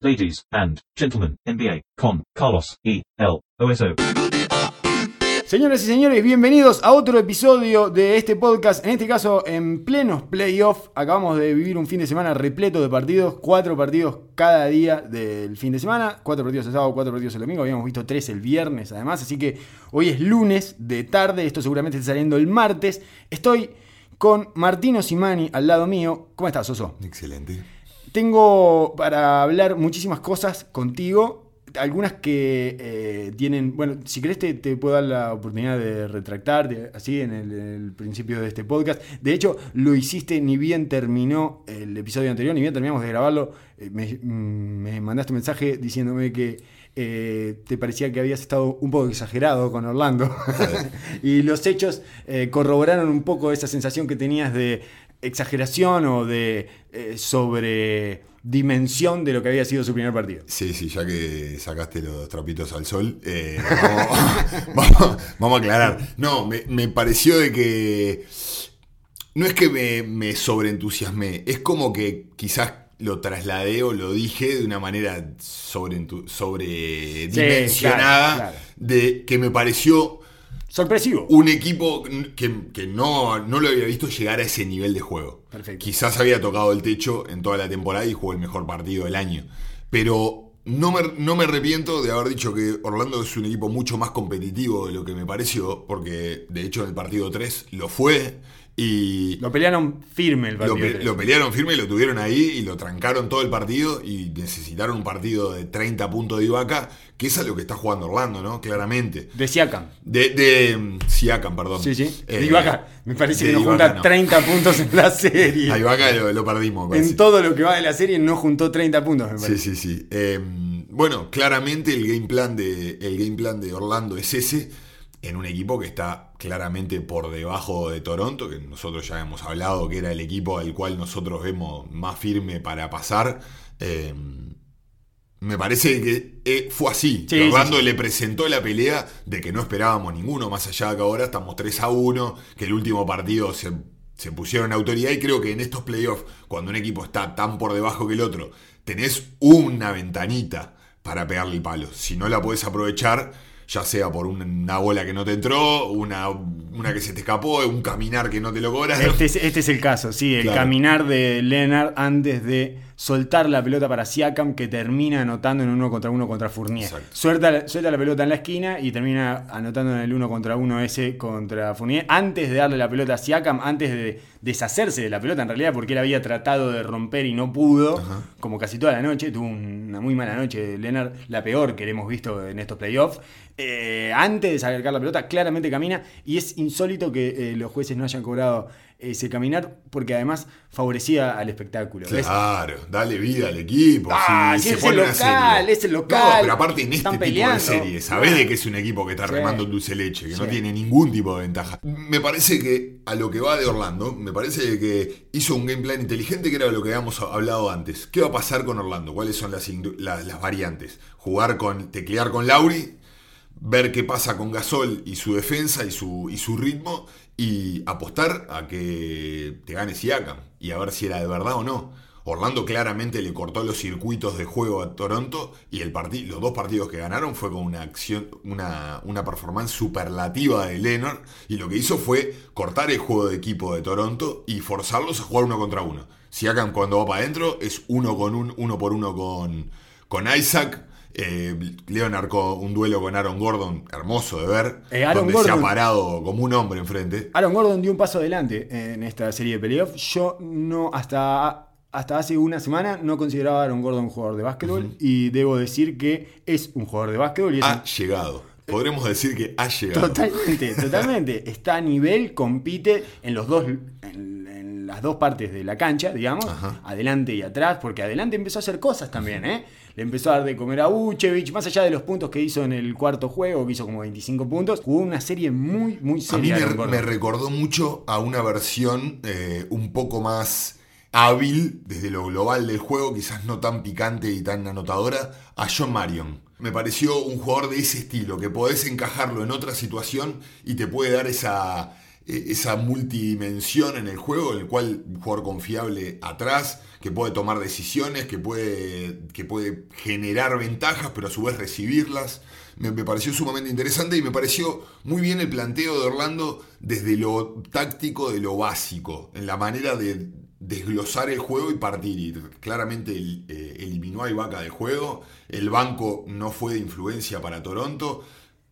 ladies and gentlemen, NBA, con Carlos E. L. OSO. Señoras y señores, bienvenidos a otro episodio de este podcast. En este caso, en plenos playoffs. Acabamos de vivir un fin de semana repleto de partidos. Cuatro partidos cada día del fin de semana. Cuatro partidos el sábado, cuatro partidos el domingo. Habíamos visto tres el viernes, además. Así que hoy es lunes de tarde. Esto seguramente está saliendo el martes. Estoy con Martino Simani al lado mío. ¿Cómo estás, Oso? Excelente. Tengo para hablar muchísimas cosas contigo. Algunas que eh, tienen. Bueno, si querés, te, te puedo dar la oportunidad de retractar, así en el, el principio de este podcast. De hecho, lo hiciste ni bien terminó el episodio anterior, ni bien terminamos de grabarlo. eh, me, mm, me mandaste un mensaje diciéndome que eh, te parecía que habías estado un poco exagerado con Orlando. y los hechos corroboraron un poco esa sensación que tenías de exageración o de eh, sobredimensión de lo que había sido su primer partido. Sí, sí, ya que sacaste los trapitos al sol, eh, vamos, vamos- vamos a aclarar. No, me, me pareció de que. No es que me, me sobreentusiasmé, es como que quizás lo trasladé o lo dije de una manera sobredimensionada, Sí, claro, claro. de que me pareció Sorpresivo. un equipo que, que no, no lo había visto llegar a ese nivel de juego. Perfecto. Quizás había tocado el techo en toda la temporada y jugó el mejor partido del año. Pero no me, no me arrepiento de haber dicho que Orlando es un equipo mucho más competitivo de lo que me pareció, porque de hecho en el partido 3 lo fue y Lo pelearon firme el lo, partido. pe- lo pelearon firme, lo tuvieron ahí y lo trancaron todo el partido y necesitaron un partido de 30 puntos de Ibaka, que es a lo que está jugando Orlando, ¿no? Claramente. De Siakam. De, de mm, Siakam, perdón. Sí, sí. Eh, de Ibaka. Me parece que no Ibaka junta no. 30 puntos en la serie. A Ibaka lo, lo perdimos. en todo lo que va de la serie no juntó 30 puntos, me Sí, parece. sí, sí. Eh, bueno, claramente el game plan de el game plan de Orlando es ese en un equipo que está claramente por debajo de Toronto, que nosotros ya hemos hablado que era el equipo al cual nosotros vemos más firme para pasar. Eh, me parece que eh, fue así. Sí, Orlando sí, sí. le presentó la pelea de que no esperábamos ninguno, más allá de que ahora estamos 3 a 1, que el último partido se, se pusieron autoridad y creo que en estos playoffs, cuando un equipo está tan por debajo que el otro, tenés una ventanita para pegarle el palo. Si no la podés aprovechar, ya sea por una bola que no te entró, una, una que se te escapó, un caminar que no te lo cobras. Este es, este es el caso, sí, el Claro. caminar de Leonard antes de soltar la pelota para Siakam que termina anotando en un uno contra uno contra Fournier. Suelta, la- suelta la pelota en la esquina y termina anotando en el uno contra uno ese contra Fournier antes de darle la pelota a Siakam, antes de deshacerse de la pelota en realidad porque él había tratado de romper y no pudo, Ajá. como casi toda la noche, tuvo una muy mala noche Leonard, la peor que le hemos visto en estos playoffs. Eh, antes de sacar la pelota, claramente camina y es insólito que eh, los jueces no hayan cobrado ese caminar porque además favorecía al espectáculo. ¿ves? Claro, dale vida al equipo. Ah, si si se es pone el una local, serie. es el local. No, pero aparte en este tipo de serie, sabés de que es un equipo que está Sí. remando dulce leche, que no tiene ningún tipo de ventaja. Me parece que a lo que va de Orlando, me parece que hizo un game plan inteligente que era lo que habíamos hablado antes. ¿Qué va a pasar con Orlando? ¿Cuáles son las, las variantes? Jugar con, teclear con Lauri, ver qué pasa con Gasol y su defensa y su, y su ritmo y apostar a que te gane Siakam y a ver si era de verdad o no. Orlando claramente le cortó los circuitos de juego a Toronto y el los dos partidos que ganaron fue con una acción, una, una performance superlativa de Leonard y lo que hizo fue cortar el juego de equipo de Toronto y forzarlos a jugar uno contra uno. Siakam cuando va para adentro es uno con un, uno por uno con, con Isaac. Eh, Leonard con un duelo con Aaron Gordon, hermoso de ver, Eh, donde se ha Gordon- parado como un hombre enfrente. Aaron Gordon dio un paso adelante en esta serie de playoffs. Yo no, hasta, hasta hace una semana, no consideraba a Aaron Gordon un jugador de básquetbol. Y debo decir que es un jugador de básquetbol y es Ha llegado. Podremos decir que ha llegado. Totalmente, totalmente. Está a nivel, compite en los dos, en, en las dos partes de la cancha, digamos, Ajá. adelante y atrás, porque adelante empezó a hacer cosas también, ¿eh? Le empezó a dar de comer a Uchevich, más allá de los puntos que hizo en el cuarto juego, que hizo como 25 puntos, jugó una serie muy, muy A mí seria. me, Aaron Gordon. me recordó mucho a una versión eh, un poco más hábil desde lo global del juego, quizás no tan picante y tan anotadora, a John Marion. Me pareció un jugador de ese estilo, que podés encajarlo en otra situación y te puede dar esa, eh, esa multidimensión en el juego, el cual un jugador confiable atrás, que puede tomar decisiones, que puede, que puede generar ventajas, pero a su vez recibirlas. Me, me pareció sumamente interesante y me pareció muy bien el planteo de Orlando desde lo táctico, de lo básico, en la manera de desglosar el juego y partir. Y claramente eh, eliminó a Ibaka del juego. El banco no fue de influencia para Toronto.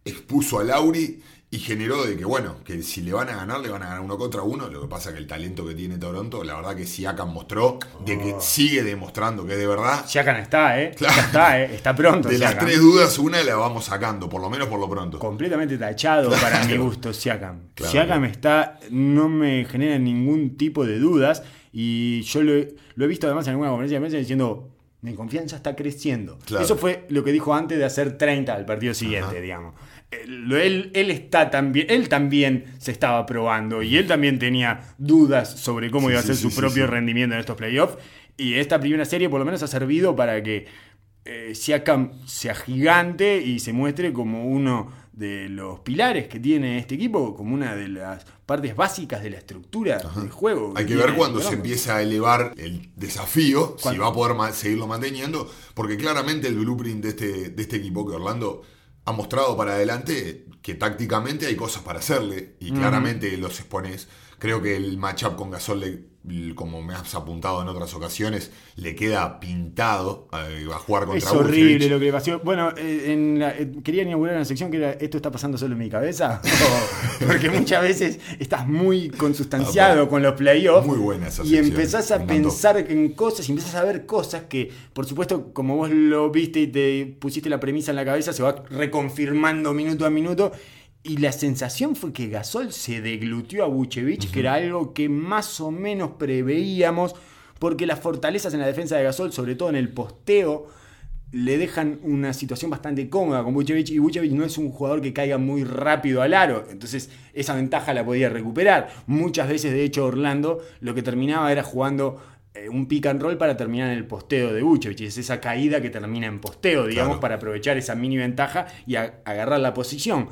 Expuso a Lauri y generó de que, bueno, que si le van a ganar, le van a ganar uno contra uno. Lo que pasa que el talento que tiene Toronto, la verdad que Siakam mostró de que sigue demostrando que es de verdad. Siakam está, ¿eh? Claro. Está, ¿eh? Está pronto. De las tres dudas, una la vamos sacando, por lo menos por lo pronto. completamente tachado para mi gusto Siakam. Claro. Siakam está, no me genera ningún tipo de dudas y yo lo he, lo he visto además en alguna conferencia de prensa diciendo, mi confianza está creciendo. Claro. Eso fue lo que dijo antes de hacer 30 al partido siguiente, Ajá. digamos. Él, él, él está también, él también se estaba probando y él también tenía dudas sobre cómo Sí, iba a ser sí, su sí, propio rendimiento en estos playoffs. Y esta primera serie por lo menos ha servido para que eh, Siakam sea gigante y se muestre como uno de los pilares que tiene este equipo, como una de las partes básicas de la estructura del juego. Hay que ver cuando se empieza a elevar el desafío, si va a poder seguirlo manteniendo, porque claramente el blueprint de este, de este equipo que Orlando ha mostrado para adelante que tácticamente hay cosas para hacerle y claramente los expones. Creo que el matchup con Gasol, le- como me has apuntado en otras ocasiones, le queda pintado eh, a jugar contra Es horrible lo que le pasó. Bueno, eh, en la- eh, quería inaugurar una sección que era ¿Esto está pasando solo en mi cabeza? O- porque muchas veces estás muy consustanciado Ah, con los playoffs. Muy buena esa Y empezás a pensar en cosas y empezás a ver cosas que, por supuesto, como vos lo viste y te pusiste la premisa en la cabeza, se va reconfirmando minuto a minuto. Y la sensación fue que Gasol se deglutió a Vucevic, que era algo que más o menos preveíamos, porque las fortalezas en la defensa de Gasol, sobre todo en el posteo, le dejan una situación bastante cómoda con Vucevic y Vucevic no es un jugador que caiga muy rápido al aro, entonces esa ventaja la podía recuperar. Muchas veces, de hecho, Orlando lo que terminaba era jugando eh, un pick and roll para terminar en el posteo de Vucevic, es esa caída que termina en posteo, digamos, Claro. para aprovechar esa mini ventaja y agarrar la posición.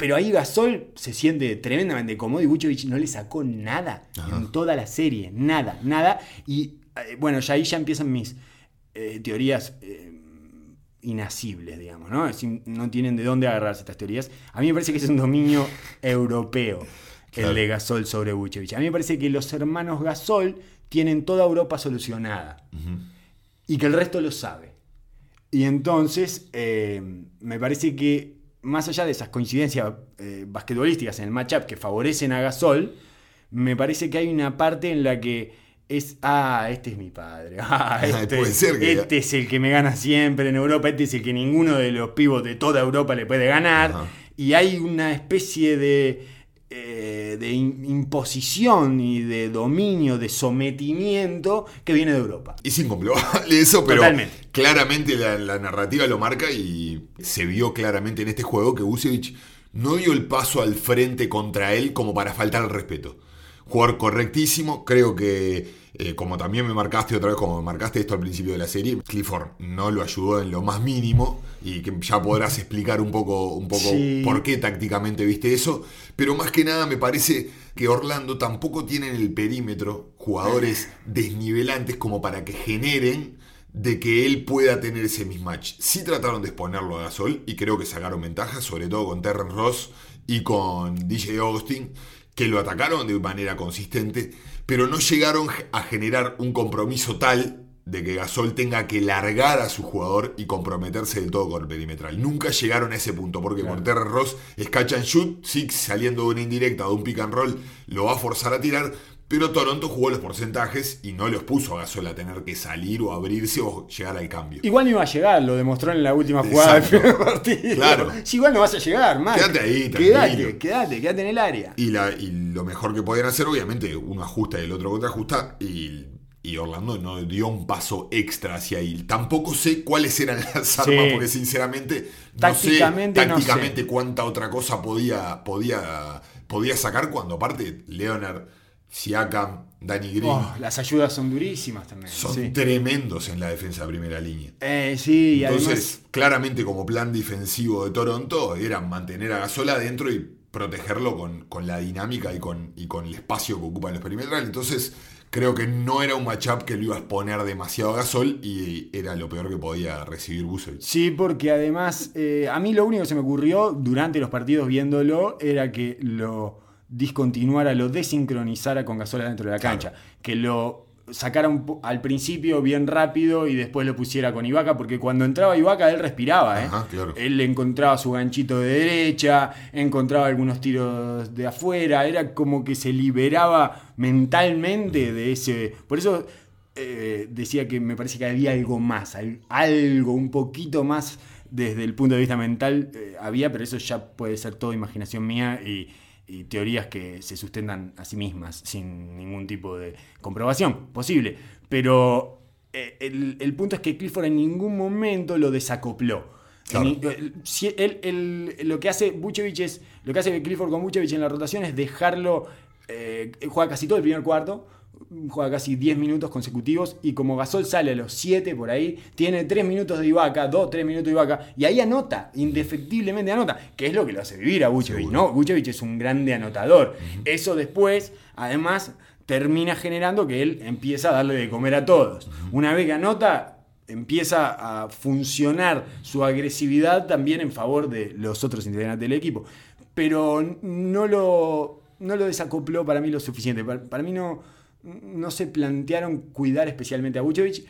Pero ahí Gasol se siente tremendamente cómodo y Vucevic no le sacó nada Ajá. en toda la serie. Nada, nada. Y eh, bueno, ya ahí ya empiezan mis eh, teorías eh, inasibles, digamos, ¿no? No tienen de dónde agarrarse estas teorías. A mí me parece que es un dominio europeo Claro. el de Gasol sobre Vucevic. A mí me parece que los hermanos Gasol tienen toda Europa solucionada y que el resto lo sabe. Y entonces, eh, me parece que más allá de esas coincidencias eh, basquetbolísticas en el matchup que favorecen a Gasol, me parece que hay una parte en la que es, ah, este es mi padre, ah, este, Puede ser que- este es el que me gana siempre en Europa, este es el que ninguno de los pibos de toda Europa le puede ganar, Ajá. y hay una especie de, de imposición y de dominio, de sometimiento que viene de Europa. Es incomprobable eso, pero Totalmente. claramente la, la narrativa lo marca y se vio claramente en este juego que Vucevic no dio el paso al frente contra él como para faltar al respeto. Jugador correctísimo, creo que eh, como también me marcaste otra vez, como me marcaste esto al principio de la serie, Clifford no lo ayudó en lo más mínimo y que ya podrás explicar un poco, un poco Sí. por qué tácticamente viste eso, pero más que nada me parece que Orlando tampoco tiene en el perímetro jugadores desnivelantes como para que generen de que él pueda tener ese mismatch. Sí trataron de exponerlo a Gasol y creo que sacaron ventajas, sobre todo con Terren Ross y con DJ Augustin, que lo atacaron de manera consistente, pero no llegaron a generar un compromiso tal de que Gasol tenga que largar a su jugador y comprometerse del todo con el perimetral. Nunca llegaron a ese punto, porque Terry Ross es catch and shoot, sí, saliendo de una indirecta o de un pick and roll, lo va a forzar a tirar, pero Toronto jugó los porcentajes y no los puso a Gasol a tener que salir o abrirse o llegar al cambio. Igual no iba a llegar, lo demostró en la última jugada del primer partido. Claro. Si igual no vas a llegar, man. Quédate ahí, Quédate, tranquilo. quédate, quédate en el área. Y, la, y lo mejor que podían hacer, obviamente, uno ajusta y el otro contraajusta. Y, y Orlando no dio un paso extra hacia ahí. Tampoco sé cuáles eran las armas, Sí. porque sinceramente no Tácticamente sé no tácticamente sé. cuánta otra cosa podía, podía, podía sacar cuando aparte Leonard, Siakam, Danny Green Oh, las ayudas son durísimas también. son sí. tremendos en la defensa de primera línea. Eh, sí, Entonces, además. claramente como plan defensivo de Toronto era mantener a Gasol adentro y protegerlo con, con la dinámica y con, y con el espacio que ocupan los perimetrales. Entonces, creo que no era un matchup que lo iba a exponer demasiado a Gasol y era lo peor que podía recibir Busevich. Sí, porque además, eh, a mí lo único que se me ocurrió durante los partidos viéndolo era que lo discontinuara, lo desincronizara con Gasol dentro de la Claro. cancha. Que lo sacara un al principio bien rápido y después lo pusiera con Ibaka, porque cuando entraba Ibaka él respiraba, ¿eh? Ajá, claro. Él encontraba su ganchito de derecha, encontraba algunos tiros de afuera, era como que se liberaba mentalmente de ese... Por eso eh, decía que me parece que había algo más, al- algo un poquito más desde el punto de vista mental eh, había, pero eso ya puede ser toda imaginación mía y, y teorías que se sustentan a sí mismas sin ningún tipo de comprobación posible. Pero eh, el, el punto es que Clifford en ningún momento lo desacopló. Claro. En- eh, si él- él- lo que hace Vucevic es lo que hace Clifford con Vucevic en la rotación es dejarlo eh, juega casi todo el primer cuarto juega casi 10 minutos consecutivos y como Gasol sale a los 7 por ahí, tiene 3 minutos de Ibaka, 2, 3 minutos de Ibaka y ahí anota, indefectiblemente anota, que es lo que lo hace vivir a Vucevic. ¿no? Vucevic es un grande anotador. Eso después, además, termina generando que él empieza a darle de comer a todos. Una vez que anota, empieza a funcionar su agresividad también en favor de los otros integrantes del equipo. Pero no lo, no lo desacopló para mí lo suficiente. Para, para mí no, no se plantearon cuidar especialmente a Vucevic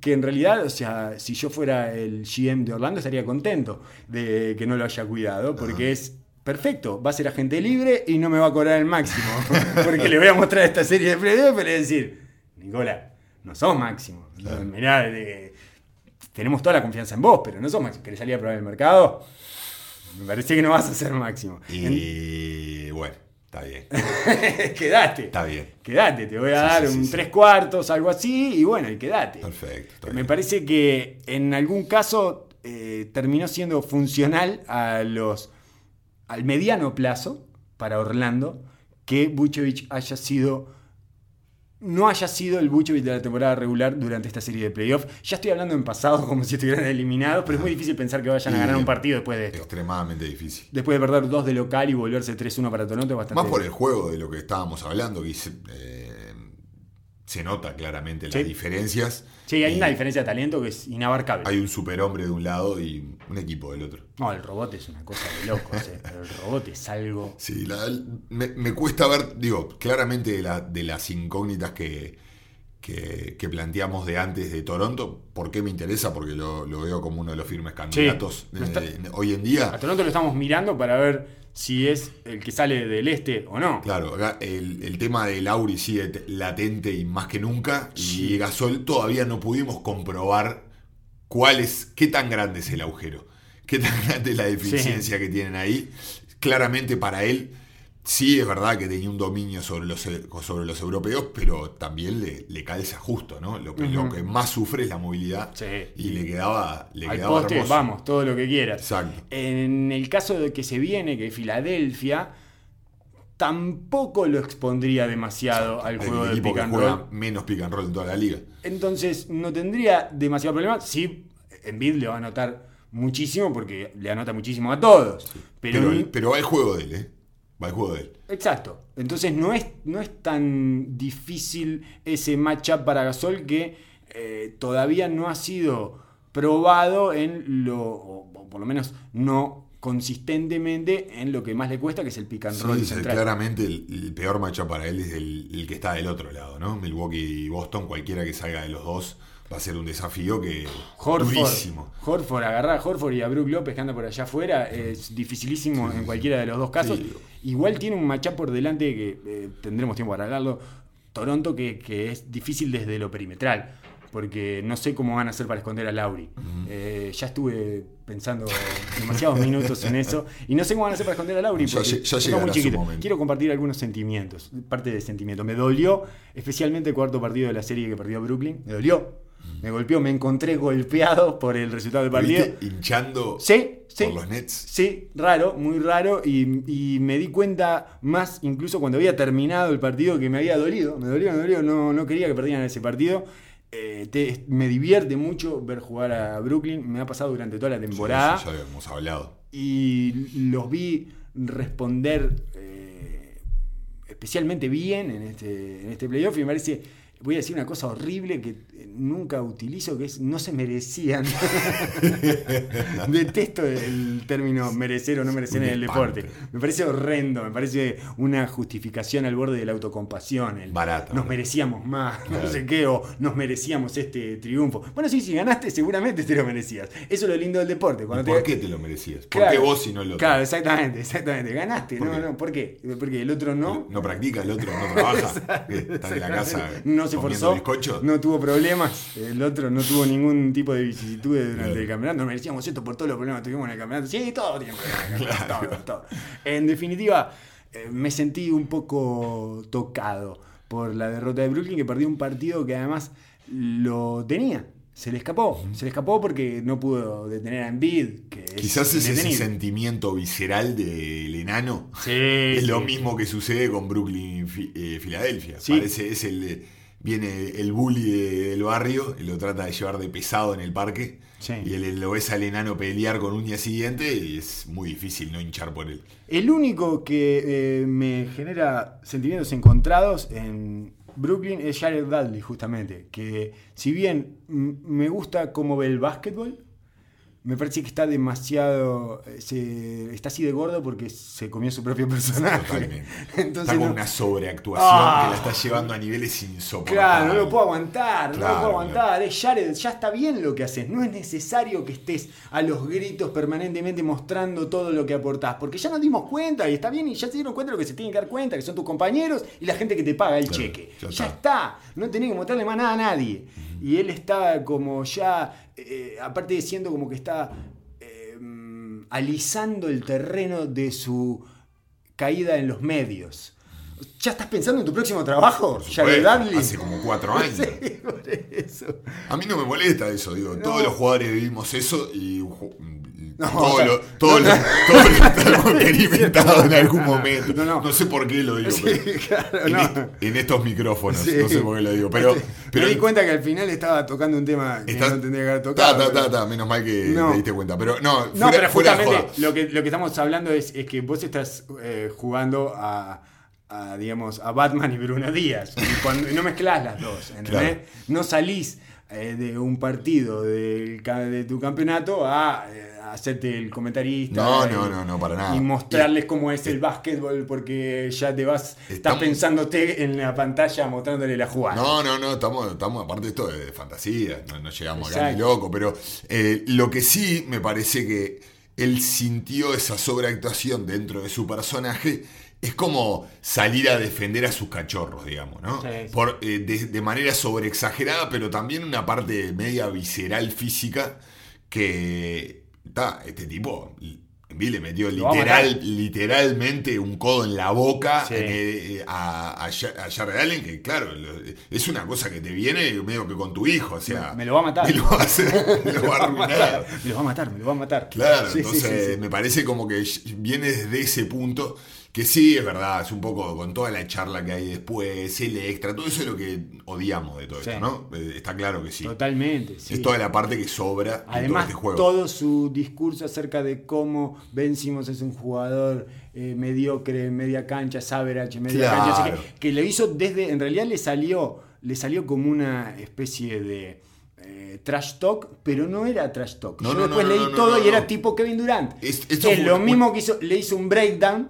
que en realidad, o sea, si yo fuera el GM de Orlando estaría contento de que no lo haya cuidado, porque es perfecto, va a ser agente libre y no me va a cobrar el máximo, porque le voy a mostrar esta serie de voy a decir, Nicola, no sos máximo, mirá, eh, tenemos toda la confianza en vos, pero no sos máximo, ¿querés salir a probar el mercado? Me parece que no vas a ser máximo. Y bueno, está bien. quedate. Está bien. Quedate, te voy a Sí, dar sí, un sí. tres cuartos, algo así, y bueno, y quedate. Perfecto. Me bien. parece que en algún caso eh, terminó siendo funcional a los al mediano plazo para Orlando que Vucevic haya sido no haya sido el Vucevic de la temporada regular durante esta serie de playoffs. Ya estoy hablando en pasado como si estuvieran eliminados, pero es muy difícil pensar que vayan a ganar un partido después de esto. Extremadamente difícil. Después de perder dos de local y volverse 3-1 para Toronto bastante Más por el juego de lo que estábamos hablando, que eh, se nota claramente las Sí. diferencias. Sí, hay Y una diferencia de talento que es inabarcable. Hay un superhombre de un lado y un equipo del otro. No, el robot es una cosa de locos. eh. El robot es algo. Sí, la- me, me cuesta ver, digo, claramente de, la- de las incógnitas que, que, que planteamos de antes de Toronto, ¿por qué me interesa? Porque lo, lo veo como uno de los firmes candidatos está- eh, hoy en día. A Toronto lo estamos mirando para ver si es el que sale del este o no. Claro, acá el, el tema de Lauri sigue latente y más que nunca. Sí. Y Gasol todavía no pudimos comprobar cuál es, qué tan grande es el agujero, qué tan grande es la deficiencia que tienen ahí. Claramente para él, sí es verdad que tenía un dominio sobre los, e- sobre los europeos, pero también le, le calza justo, ¿no? Lo que, lo Ujú. que más sufre es la movilidad. Sí. Y le quedaba, le Al quedaba hermoso. vamos, todo lo que quieras. Exacto. En el caso de que se viene, que Filadelfia, tampoco lo expondría demasiado al Hay juego un de equipo pick and juega roll. menos pick and roll en toda la liga. Entonces no tendría demasiado problema. Sí, Embiid le va a anotar muchísimo porque le anota muchísimo a todos. Pero, Pero, pero va el juego de él, ¿eh? Va el juego de él. Exacto. Entonces no es, no es tan difícil ese matchup para Gasol que eh, todavía no ha sido probado en lo, o, por lo menos no consistentemente en lo que más le cuesta, que es el pick and roll Sí, central. claramente el, el peor matchup para él es el, el que está del otro lado, ¿no? Milwaukee y Boston, cualquiera que salga de los dos va a ser un desafío que Horford, durísimo. Horford, agarrar a Horford y a Brook López que anda por allá afuera es dificilísimo en cualquiera de los dos casos. Sí. Igual tiene un matchup por delante que eh, tendremos tiempo para hablarlo. Toronto que, que es difícil desde lo perimetral. Porque no sé cómo van a hacer para esconder a Lauri. Eh, ya estuve pensando demasiados minutos en eso. Y no sé cómo van a hacer para esconder a Lauri. Porque ya muy chiquito. Quiero compartir algunos sentimientos. Parte de sentimiento. Me dolió, especialmente el cuarto partido de la serie que perdió Brooklyn. Me dolió. Me golpeó, me encontré golpeado por el resultado del ¿Lo partido. viste hinchando Sí, sí. por los Nets? Sí, raro, muy raro. Y, y me di cuenta más, incluso cuando había terminado el partido, que me había dolido. Me dolió, me dolió. No, no quería que perdieran ese partido. Eh, te- me divierte mucho ver jugar a Brooklyn. Me ha pasado durante toda la temporada. Sí, ya hemos hablado. Y los vi responder eh, especialmente bien en este, en este playoff y me parece, voy a decir una cosa horrible que nunca utilizo, que es no se merecían. Detesto el término merecer o no merecer en el deporte. Me parece horrendo, me parece una justificación al borde de la autocompasión. el Barata. Nos merecíamos más, Claro. no sé qué, o nos merecíamos este triunfo. Bueno, sí, si ganaste, seguramente te lo merecías. Eso es lo lindo del deporte. ¿Y Cuando ¿Por te- qué te lo merecías? ¿Por Claro. qué vos y no el otro? Claro, exactamente, exactamente. Ganaste, ¿Por no, qué? no, ¿por qué? Porque el otro no. No practica, el otro no trabaja, está en la casa no se comiendo forzó, bizcocho. no tuvo problemas, el otro no tuvo ningún tipo de vicisitudes durante Claro. el campeonato, nos merecíamos esto por todos los problemas que tuvimos en el campeonato, sí, todo tiene problemas campeonato, todo, todo. En definitiva, eh, me sentí un poco tocado por la derrota de Brooklyn, que perdió un partido que además lo tenía. Se le escapó, se le escapó porque no pudo detener a Embiid, que Quizás es ese sentimiento visceral del enano. Sí, Es lo mismo que sucede con Brooklyn eh, Filadelfia. Sí. Parece, es el viene el bully de- del barrio y lo trata de llevar de pesado en el parque. Sí. Y él lo ves al enano pelear con uñas y dientes y es muy difícil no hinchar por él. El único que eh, me genera sentimientos encontrados en Brooklyn es Jared Dudley, justamente. Que si bien me gusta cómo ve el básquetbol, me parece que está demasiado. se- está así de gordo porque se comió su propio personaje. Totalmente. Entonces está con no- una sobreactuación Ah. que la está llevando a niveles insoportables. Claro, no lo puedo aguantar, no Claro, lo puedo aguantar. Jared, ya está bien lo que haces. No es necesario que estés a los gritos permanentemente mostrando todo lo que aportás. Porque ya nos dimos cuenta y está bien y ya se dieron cuenta de lo que se tienen que dar cuenta, que son tus compañeros y la gente que te paga el Claro, cheque. ya está. No tenés que mostrarle más nada a nadie. Y él está como ya, eh, aparte de siendo como que está eh, mm, alisando el terreno de su caída en los medios. ¿Ya estás pensando en tu próximo trabajo? Dudley. Hace como cuatro años. Sí, por eso. A mí no me molesta eso, digo. Todos los jugadores vivimos eso y No, todo lo, todo lo- todo lo estamos experimentado en algún momento. No, no. sé por qué lo digo, Sí, pero claro, en, no. est- en estos micrófonos, Sí. no sé por qué lo digo. Pero, pero me di cuenta que al final estaba tocando un tema que estás- no tendría que haber Ta, tocado. ta, pero- ta, ta, menos mal que No. te diste cuenta. Pero no, No, fuera, pero justamente lo que, lo que estamos hablando es, es que vos estás eh, jugando a, a, digamos, a Batman y Bruno Díaz. Y cuando, no mezclás las dos, ¿entendés? Claro. No salís eh, de un partido de tu campeonato a, eh, a hacerte el comentarista. No, y- no, no, no, para nada. Y mostrarles cómo es el básquetbol porque ya te vas, estás pensándote en la pantalla mostrándole la jugada. No, no, no, estamos, estamos aparte de esto de, fantasía, no, no llegamos acá ni Exacto. loco, pero eh, lo que sí me parece que él sintió esa sobreactuación dentro de su personaje es como salir a defender a sus cachorros, digamos, ¿no? Sí, sí. Por, eh, de, de manera sobreexagerada, pero también una parte media visceral física que, este tipo... Le metió literal, literalmente un codo en la boca Sí. eh, a, a, Ja- a Jared Allen, que claro, lo- es una cosa que te viene medio que con tu hijo, o sea. Me lo va a matar. Me lo va a hacer, me lo va a arruinar. Me lo va a matar, me lo va a matar. Claro, Sí, entonces sí. me parece como que viene desde ese punto, que sí, es verdad, es un poco con toda la charla que hay después, el extra, todo eso es lo que odiamos de todo Sí. esto, ¿no? Eh, Está claro que sí. Totalmente. sí. Es toda la parte que sobra en todo Además, este juego. todo su discurso acerca de cómo Ben Simmons es un jugador eh, mediocre, media cancha, average, media Claro. cancha, así que, que lo hizo desde, en realidad le salió, le salió como una especie de eh, trash talk, pero no era trash talk. No, Yo no, después no, leí todo y era tipo Kevin Durant. Es- Es, lo mismo que hizo, le hizo un breakdown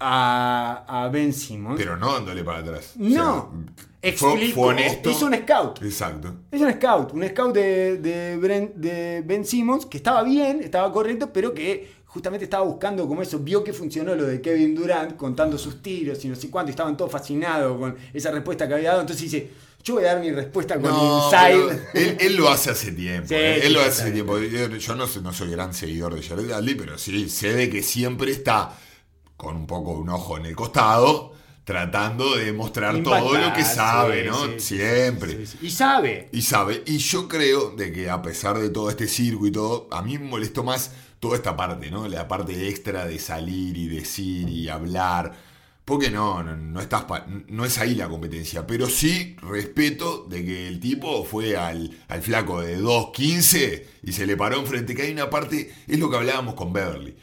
a, a Ben Simmons. Pero no dándole para atrás. no, O sea, fue- explicó, fue honesto. hizo un scout. Exacto. Es un scout, un scout de, de, Ben Simmons que estaba bien, estaba correcto, pero que justamente estaba buscando como eso, vio que funcionó lo de Kevin Durant contando sus tiros y no sé cuánto, y estaban todos fascinados con esa respuesta que había dado, entonces dice, yo voy a dar mi respuesta con No, Inside. él, él lo hace hace tiempo. Sí, sí, él lo hace hace tiempo. Yo, no, soy- no soy gran seguidor de Jared Dudley, pero sí sé de que siempre está con un poco un ojo en el costado, tratando de mostrar todo lo que sabe, sí, ¿no? sí, siempre. sí. Y sabe. Y sabe, y yo creo de que a pesar de todo este circo y todo, a mí me molestó más toda esta parte, ¿no? La parte extra de salir y decir y hablar. Porque no, no, no estás pa- no es ahí la competencia. Pero sí respeto de que el tipo fue al, al flaco de 2.15 y se le paró enfrente. Que hay una parte, es lo que hablábamos con Beverly.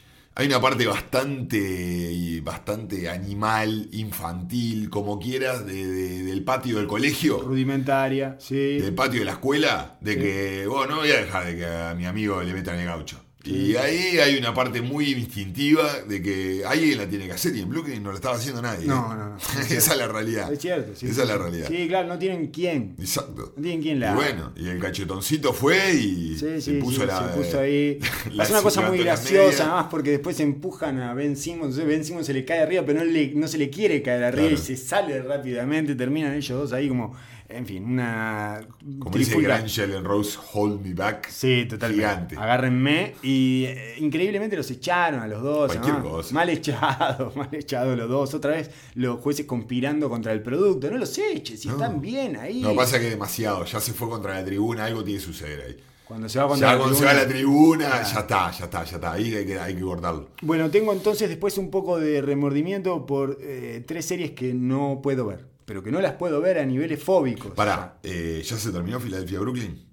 Hay una parte bastante, bastante animal, infantil, como quieras, de- de- del patio del colegio, Rudimentaria, sí. del patio de la escuela, de que, bueno, no voy a dejar de que a mi amigo le metan el gaucho. Y ahí hay una parte muy instintiva de que alguien la tiene que hacer y en Brooklyn no la estaba haciendo nadie. No, ¿eh? no, no. Esa es la realidad. Es cierto, sí. Esa es la realidad. Sí, claro, no tienen quién. Exacto. No tienen quién la Y bueno, y el cachetoncito fue y Sí, se sí, puso sí, la. se puso ahí. la- Pasa una cosa muy graciosa, nada más porque después se empujan a Ben Simmons. entonces Ben Simmons se le cae arriba, pero no, le, no se le quiere caer arriba Claro. y se sale rápidamente. Terminan ellos dos ahí como, en fin, una Como dice trifulca. Grangel en Rose, hold me back. Sí, totalmente. Gigante. Agárrenme. Y eh, increíblemente los echaron a los dos. Cualquier ¿no? cosa. Mal echados, mal echados los dos. Otra vez los jueces conspirando contra el producto. No los eches, si No. están bien ahí. No, pasa que demasiado. Ya se fue contra la tribuna, algo tiene que suceder ahí. Cuando se va contra Ya la cuando se va a la tribuna. tribuna, ya está, ya está, ya está. Ahí hay que, hay que cortarlo. Bueno, tengo entonces después un poco de remordimiento por eh, tres series que no puedo ver, pero que no las puedo ver a niveles fóbicos. Pará, eh, ¿ya se terminó Filadelfia Brooklyn?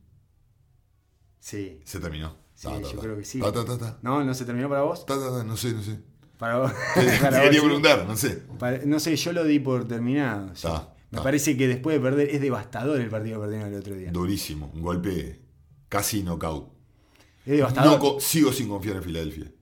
Sí. Se terminó. Sí, yo creo que sí. ¿No? ¿No se terminó para vos? Ta, ta, ta, no sé, no sé. Para vos. Te, te Para vos, quería sí. preguntar, no sé. Para- no sé, yo lo di por terminado. sí. Me parece que después de perder es devastador el partido que perdieron el otro día. Durísimo, un golpe casi knockout. Es devastador. No sigo sin confiar en Filadelfia.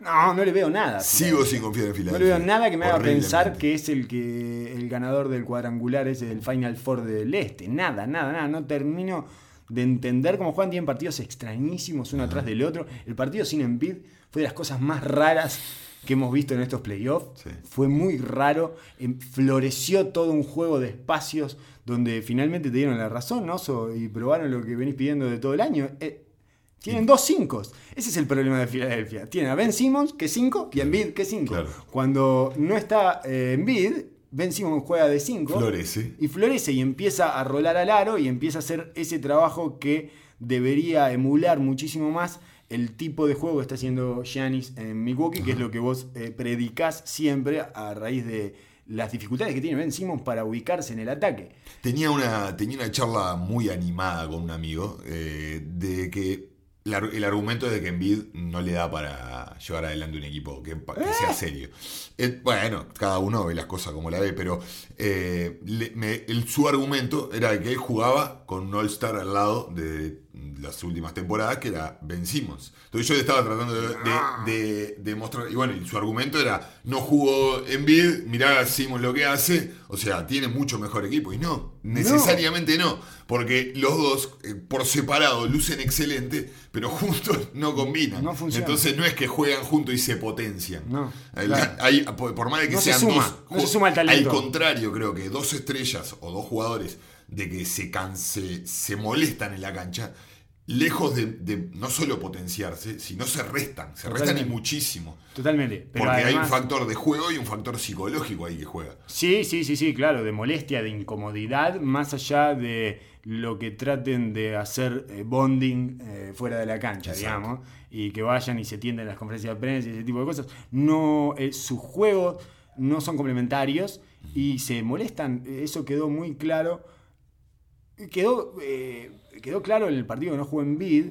No, no le veo nada. Sigo sin confiar en No Filadelfia. le veo nada que me haga pensar que es el que el ganador del cuadrangular ese del Final Four del Este. Nada, nada, nada. No termino de entender cómo juegan. Tienen partidos extrañísimos uno atrás del otro. El partido sin Embiid fue de las cosas más raras que hemos visto en estos playoffs. Sí. Fue muy raro. Em, Floreció todo un juego de espacios donde finalmente te dieron la razón, ¿no? So- y probaron lo que venís pidiendo de todo el año. Eh, tienen dos cinco. Ese es el problema de Filadelfia. Tienen a Ben Simmons, que es 5, y a Embiid, que es 5. Claro. Cuando no está eh, Embiid, Ben Simmons juega de 5. Florece. Y florece y empieza a rolar al aro y empieza a hacer ese trabajo que debería emular muchísimo más el tipo de juego que está haciendo Giannis en Milwaukee, que es lo que vos eh, predicás siempre a raíz de las dificultades que tiene Ben Simmons para ubicarse en el ataque. Tenía una, tenía una charla muy animada con un amigo eh, de que el argumento es de que Embiid no le da para llevar adelante un equipo que, sea serio. Eh, bueno, cada uno ve las cosas como la ve, pero eh, le- me- el- su argumento era que él jugaba con un All-Star al lado de las últimas temporadas, que era Ben Simmons. Entonces yo le estaba tratando de, de- de- de mostrar, y bueno, y su argumento era, no jugó Embiid, mirá a Simmons lo que hace, o sea, tiene mucho mejor equipo. Y no, necesariamente no, porque los dos eh, por separado lucen excelente, pero juntos no combinan. No funciona. Entonces no es que juegan juntos y se potencian. No, El- claro. hay- por, más de que No se sean suma, dos, no se suma el talento. Al contrario, creo que dos estrellas o dos jugadores de que se, canse, se molestan en la cancha, lejos de, de no solo potenciarse, sino se restan. Se restan y muchísimo. Totalmente. Pero Porque hay un factor de juego y un factor psicológico ahí que juega. Sí, sí, sí, sí, claro, de molestia, de incomodidad, más allá de lo que traten de hacer eh, bonding eh, fuera de la cancha, Exacto. digamos, y que vayan y se tienden las conferencias de prensa y ese tipo de cosas. No, eh, sus juegos no son complementarios y se molestan. Eso quedó muy claro. Quedó, quedó claro en el partido que no jugó en bid,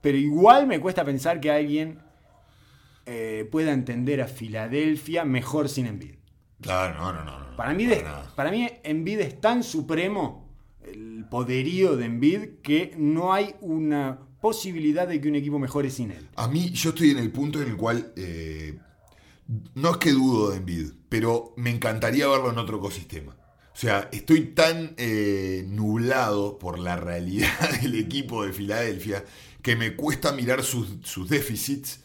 pero igual me cuesta pensar que alguien pueda entender a Filadelfia mejor sin Embiid. Claro, no, no, no. no, Para mí, para de- nada. para mí Embiid es tan supremo el poderío de Embiid que no hay una posibilidad de que un equipo mejore sin él. A mí, yo estoy en el punto en el cual eh, no es que dudo de Envid, pero me encantaría verlo en otro ecosistema. O sea, estoy tan eh, nublado por la realidad del equipo de Filadelfia que me cuesta mirar sus déficits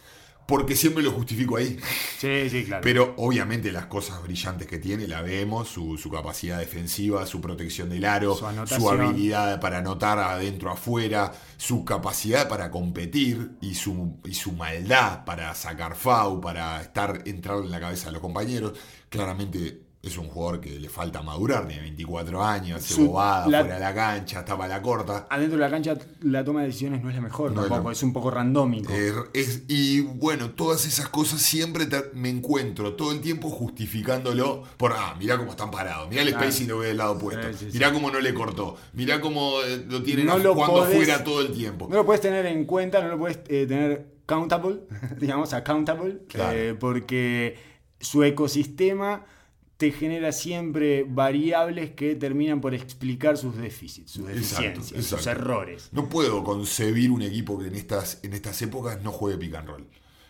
porque siempre lo justifico ahí. Sí, sí, claro. Pero obviamente las cosas brillantes que tiene la vemos, su, su capacidad defensiva, su protección del aro, Su habilidad para anotar adentro afuera, su capacidad para competir y su, y su maldad para sacar FAU, para estar entrar en la cabeza de los compañeros. Claramente es un jugador que le falta madurar, tiene 24 años, hace Su- bobada, la- fuera de la cancha, está para la corta. Adentro de la cancha la toma de decisiones no es la mejor No tampoco, es un poco randómico. Eh, es- y bueno, todas esas cosas siempre te- me encuentro todo el tiempo justificándolo por, ah, mirá cómo están parados, mirá el Claro. spacing lo ve del lado opuesto, Sí, sí, sí. mirá cómo no le cortó, mirá cómo eh, lo tienen No lo jugando podés- afuera todo el tiempo. No lo puedes tener en cuenta, no lo puedes eh, tener countable, digamos, accountable, Claro. eh, porque su ecosistema te genera siempre variables que terminan por explicar sus déficits, sus Exacto, deficiencias, sus errores. No puedo concebir un equipo que en estas, en estas épocas no juegue pick and roll.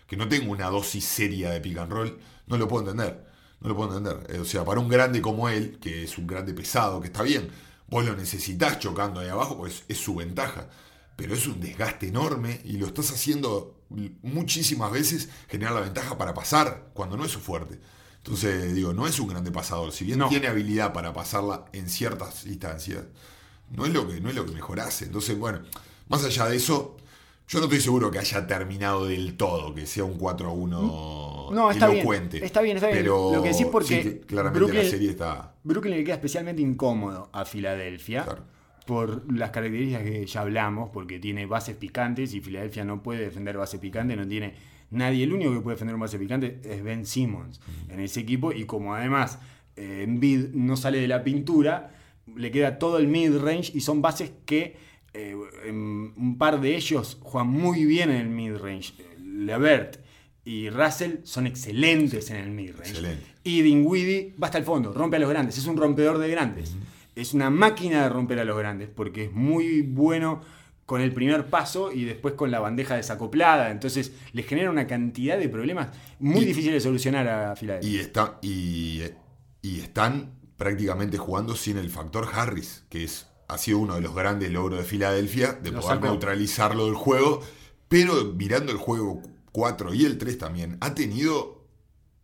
Que no tenga una dosis seria de pick and roll, no lo puedo entender. No lo puedo entender. Eh, O sea, para un grande como él, que es un grande pesado, que está bien, vos lo necesitas chocando ahí abajo, pues es su ventaja. Pero es un desgaste enorme y lo estás haciendo muchísimas veces generar la ventaja para pasar cuando no es su fuerte. Entonces, digo, no es un grande pasador. Si bien No. tiene habilidad para pasarla en ciertas instancias, no es lo que, no es lo que mejor hace. Entonces, bueno, más allá de eso, yo no estoy seguro que haya terminado del todo, que sea un 4 a 1 No, está bien, elocuente. está bien, está bien. Pero Lo que decís porque sí, claramente la Brooklyn- serie está. Brooklyn le queda especialmente incómodo a Filadelfia Claro. por las características que ya hablamos, porque tiene bases picantes y Filadelfia no puede defender base picante, no tiene nadie. El único que puede defender un base picante es Ben Simmons en ese equipo y como además eh, Embiid no sale de la pintura, le queda todo el mid-range y son bases que eh, en un par de ellos juegan muy bien en el mid-range. Levert y Russell son excelentes en el mid-range. Excelente. Y Dinwiddie va hasta el fondo, rompe a los grandes, es un rompedor de grandes. Es una máquina de romper a los grandes, porque es muy bueno con el primer paso y después con la bandeja desacoplada. Entonces les genera una cantidad de problemas muy Y- difíciles de solucionar a Filadelfia. Y, está, y, y están prácticamente jugando sin el factor Harris, que es, ha sido uno de los grandes logros de Filadelfia, de Lo poder sacó. neutralizarlo del juego. Pero mirando el juego 4 y el 3 también, ha tenido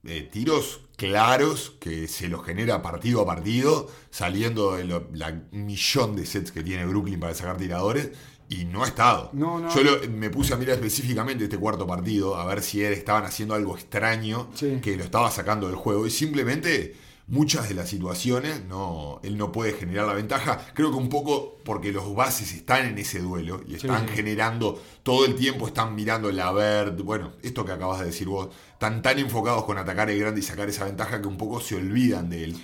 eh, tiros claros que se los genera partido a partido, saliendo de lo- la millón de sets que tiene Brooklyn para sacar tiradores. Y no ha estado. No, no. Yo lo- me puse a mirar específicamente este cuarto partido, a ver si él estaban haciendo algo extraño Sí. que lo estaba sacando del juego. Y simplemente muchas de las situaciones no, él no puede generar la ventaja. Creo que un poco porque los bases están en ese duelo y están sí. generando todo el tiempo, están mirando el haber. Bueno, esto que acabas de decir vos, están tan enfocados con atacar el grande y sacar esa ventaja que un poco se olvidan de él.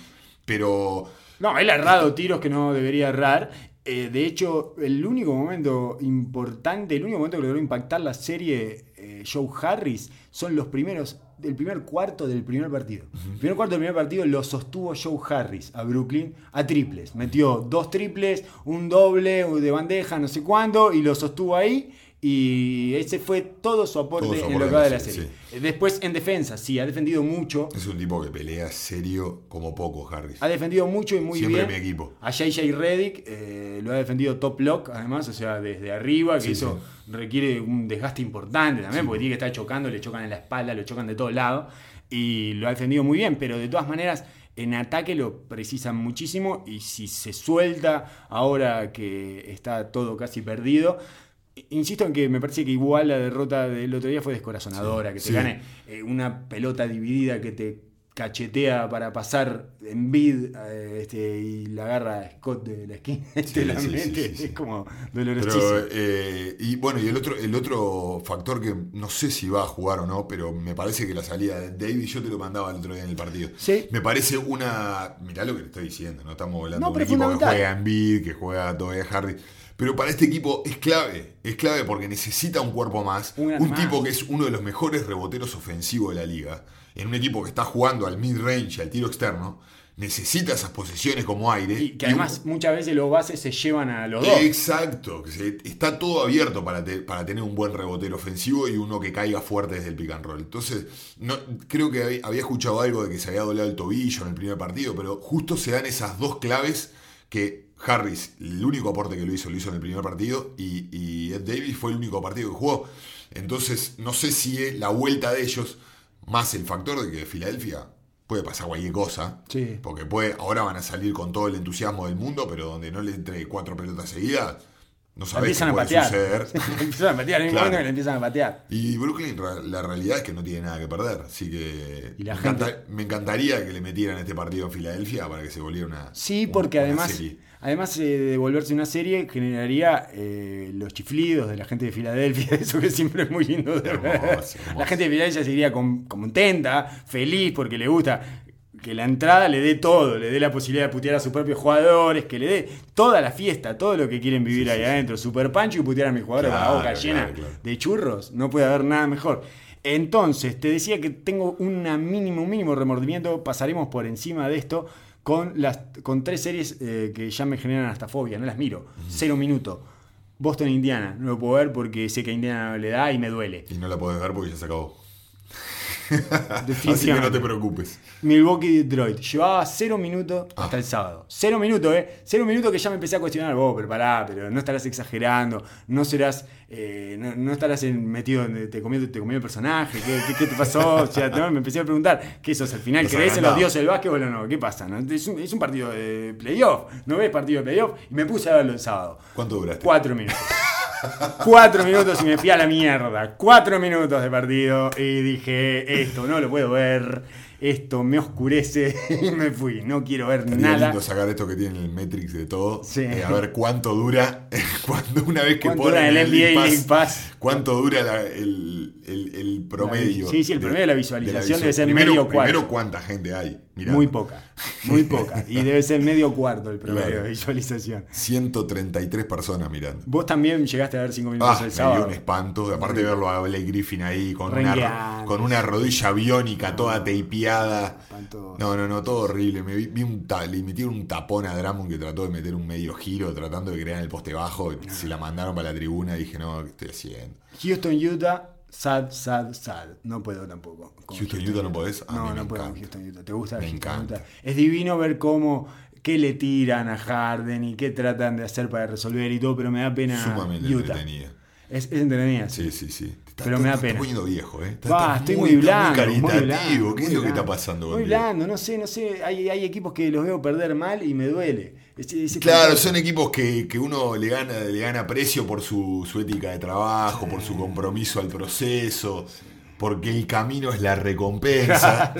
Pero No, él ha errado tiros que no debería errar. Eh, de hecho, el único momento importante, el único momento que logró impactar la serie eh, Joe Harris son los primeros, el primer cuarto del primer partido. El primer cuarto del primer partido lo sostuvo Joe Harris a Brooklyn a triples. Metió dos triples, un doble de bandeja, no sé cuándo, y lo sostuvo ahí. Y ese fue todo su aporte Todo su en lo que va de la serie, Después en defensa, sí, ha defendido mucho. es un tipo que pelea serio como poco, Harris. Ha defendido mucho y muy Siempre bien. mi equipo. A JJ Reddick eh, lo ha defendido top lock, además, o sea, desde arriba, que Sí, eso requiere un desgaste importante también, porque tiene que estar chocando, le chocan en la espalda, lo chocan de todos lados, y lo ha defendido muy bien, pero de todas maneras, en ataque lo precisan muchísimo, y si se suelta ahora que está todo casi perdido. Insisto en que me parece que igual la derrota del otro día fue descorazonadora, que te sí. gane eh, una pelota dividida que te cachetea para pasar en bid este, y la agarra a Scott de la esquina y te la sí, mete. Es como Pero, dolorosísimo. eh, y bueno, y el otro, el otro factor que no sé si va a jugar o no, pero me parece que la salida de Davis, yo te lo mandaba el otro día en el partido. Sí. Me parece una. Mirá lo que le estoy diciendo, no estamos hablando No, de un equipo que juega en bid, que juega todavía Hardy. Pero para este equipo es clave, es clave porque necesita un cuerpo más, Un más. tipo que es uno de los mejores reboteros ofensivos de la liga, en un equipo que está jugando al mid-range, al tiro externo, necesita esas posiciones como aire. y que un- además muchas veces los bases se llevan a los dos. Exacto, que se- está todo abierto para, te- para tener un buen rebotero ofensivo y uno que caiga fuerte desde el pick and roll. Entonces, no, creo que había escuchado algo de que se había doblado el tobillo en el primer partido, pero justo se dan esas dos claves que Harris, el único aporte que lo hizo, lo hizo en el primer partido y, y Ed Davis fue el único partido que jugó. Entonces, no sé si es la vuelta de ellos, más el factor de que Filadelfia puede pasar cualquier cosa. Sí. Porque puede, ahora van a salir con todo el entusiasmo del mundo, pero donde no le entre cuatro pelotas seguidas, no La sabes qué a puede patear. suceder. Empiezan a patear, en Claro. que le empiezan a patear. Y Brooklyn, la realidad es que no tiene nada que perder. Así que me, gente- encanta- me encantaría que le metieran este partido en Filadelfia para que se volviera una. Sí, una- porque una además, serie. Además eh, de volverse una serie, generaría eh, los chiflidos de la gente de Filadelfia, eso que siempre es muy lindo de ver. Hermoso. La gente de Filadelfia se iría con- contenta, feliz, porque le gusta que la entrada le dé todo, le dé la posibilidad de putear a sus propios jugadores, que le dé toda la fiesta, todo lo que quieren vivir ahí adentro. Super pancho y putear a mis jugadores con la boca Claro, llena claro, de churros. No puede haber nada mejor. Entonces, te decía que tengo una mínimo, un mínimo remordimiento. Pasaremos por encima de esto con, las, con tres series eh, que ya me generan hasta fobia. No las miro. Cero minuto. Boston, Indiana. No lo puedo ver porque sé que a Indiana no le da y me duele. Y no la podés ver porque ya se acabó. Así que no te preocupes. Milwaukee Detroit. Llevaba cero minutos Ah. hasta el sábado. Cero minutos, ¿eh? Cero minutos que ya me empecé a cuestionar. Vos, pero pará, pero no estarás exagerando. No serás. eh, no, no estarás metido en. Te comió, te comió el personaje. ¿Qué, qué- qué te pasó? O sea, me empecé a preguntar. ¿Qué sos? ¿Al final crees en los dioses del básquetbol o no? ¿Qué pasa? no? Es, un, es un partido de playoff. ¿No ves partido de playoff? Y me puse a verlo el sábado. ¿Cuánto duraste? Cuatro minutos. Cuatro minutos y me fui a la mierda. Cuatro minutos de partido y dije, esto no lo puedo ver, esto me oscurece y me fui. No quiero ver Estaría nada. lindo sacar esto que tiene el Matrix de todo. Sí. eh, a ver cuánto dura. cuando una vez que ¿Cuánto ponen el NBA League League Pass, Pass? ¿Cuánto dura la- el, el- el promedio? Sí, sí, el promedio de la visualización visu- debe ser primero, medio cuarto. Primero, ¿cuánta gente hay? Mirando. Muy poca, muy poca. Y debe ser medio cuarto el promedio Claro. de visualización. 133 personas mirando. Vos también llegaste a ver cinco minutos Ah, el me sábado. dio un espanto. Aparte de verlo a Blake Griffin ahí con una, Rengueando. con una rodilla biónica toda. Espantoso. No, no, no, todo horrible. Me vi, vi un le metieron un tapón a Drummond que trató de meter un medio giro tratando de crear el poste bajo. Se la mandaron para la tribuna y dije, no, ¿qué estoy haciendo? Houston, Utah, sad, sad, sad. No puedo tampoco. con Houston, Utah no podés. A no, mí me no puedo con. Houston, Utah. ¿Te gusta Me Houston, encanta. Utah? Es divino ver cómo qué le tiran a Harden y qué tratan de hacer para resolver y todo, pero me da pena Sumamente Utah. entretenida. Es, es entretenida. Sí, sí, sí. Está- Pero está- me da está pena. poniendo viejo, ¿eh? Está estoy muy, muy blando, muy caritativo. blando, ¿Qué es lo que está blando. pasando Muy contigo? blando, no sé, no sé. Hay, hay equipos que los veo perder mal y me duele. Ese- ese Claro, son equipos que, que uno le gana, le gana precio por su, su ética de trabajo, por su compromiso al proceso, porque el camino es la recompensa.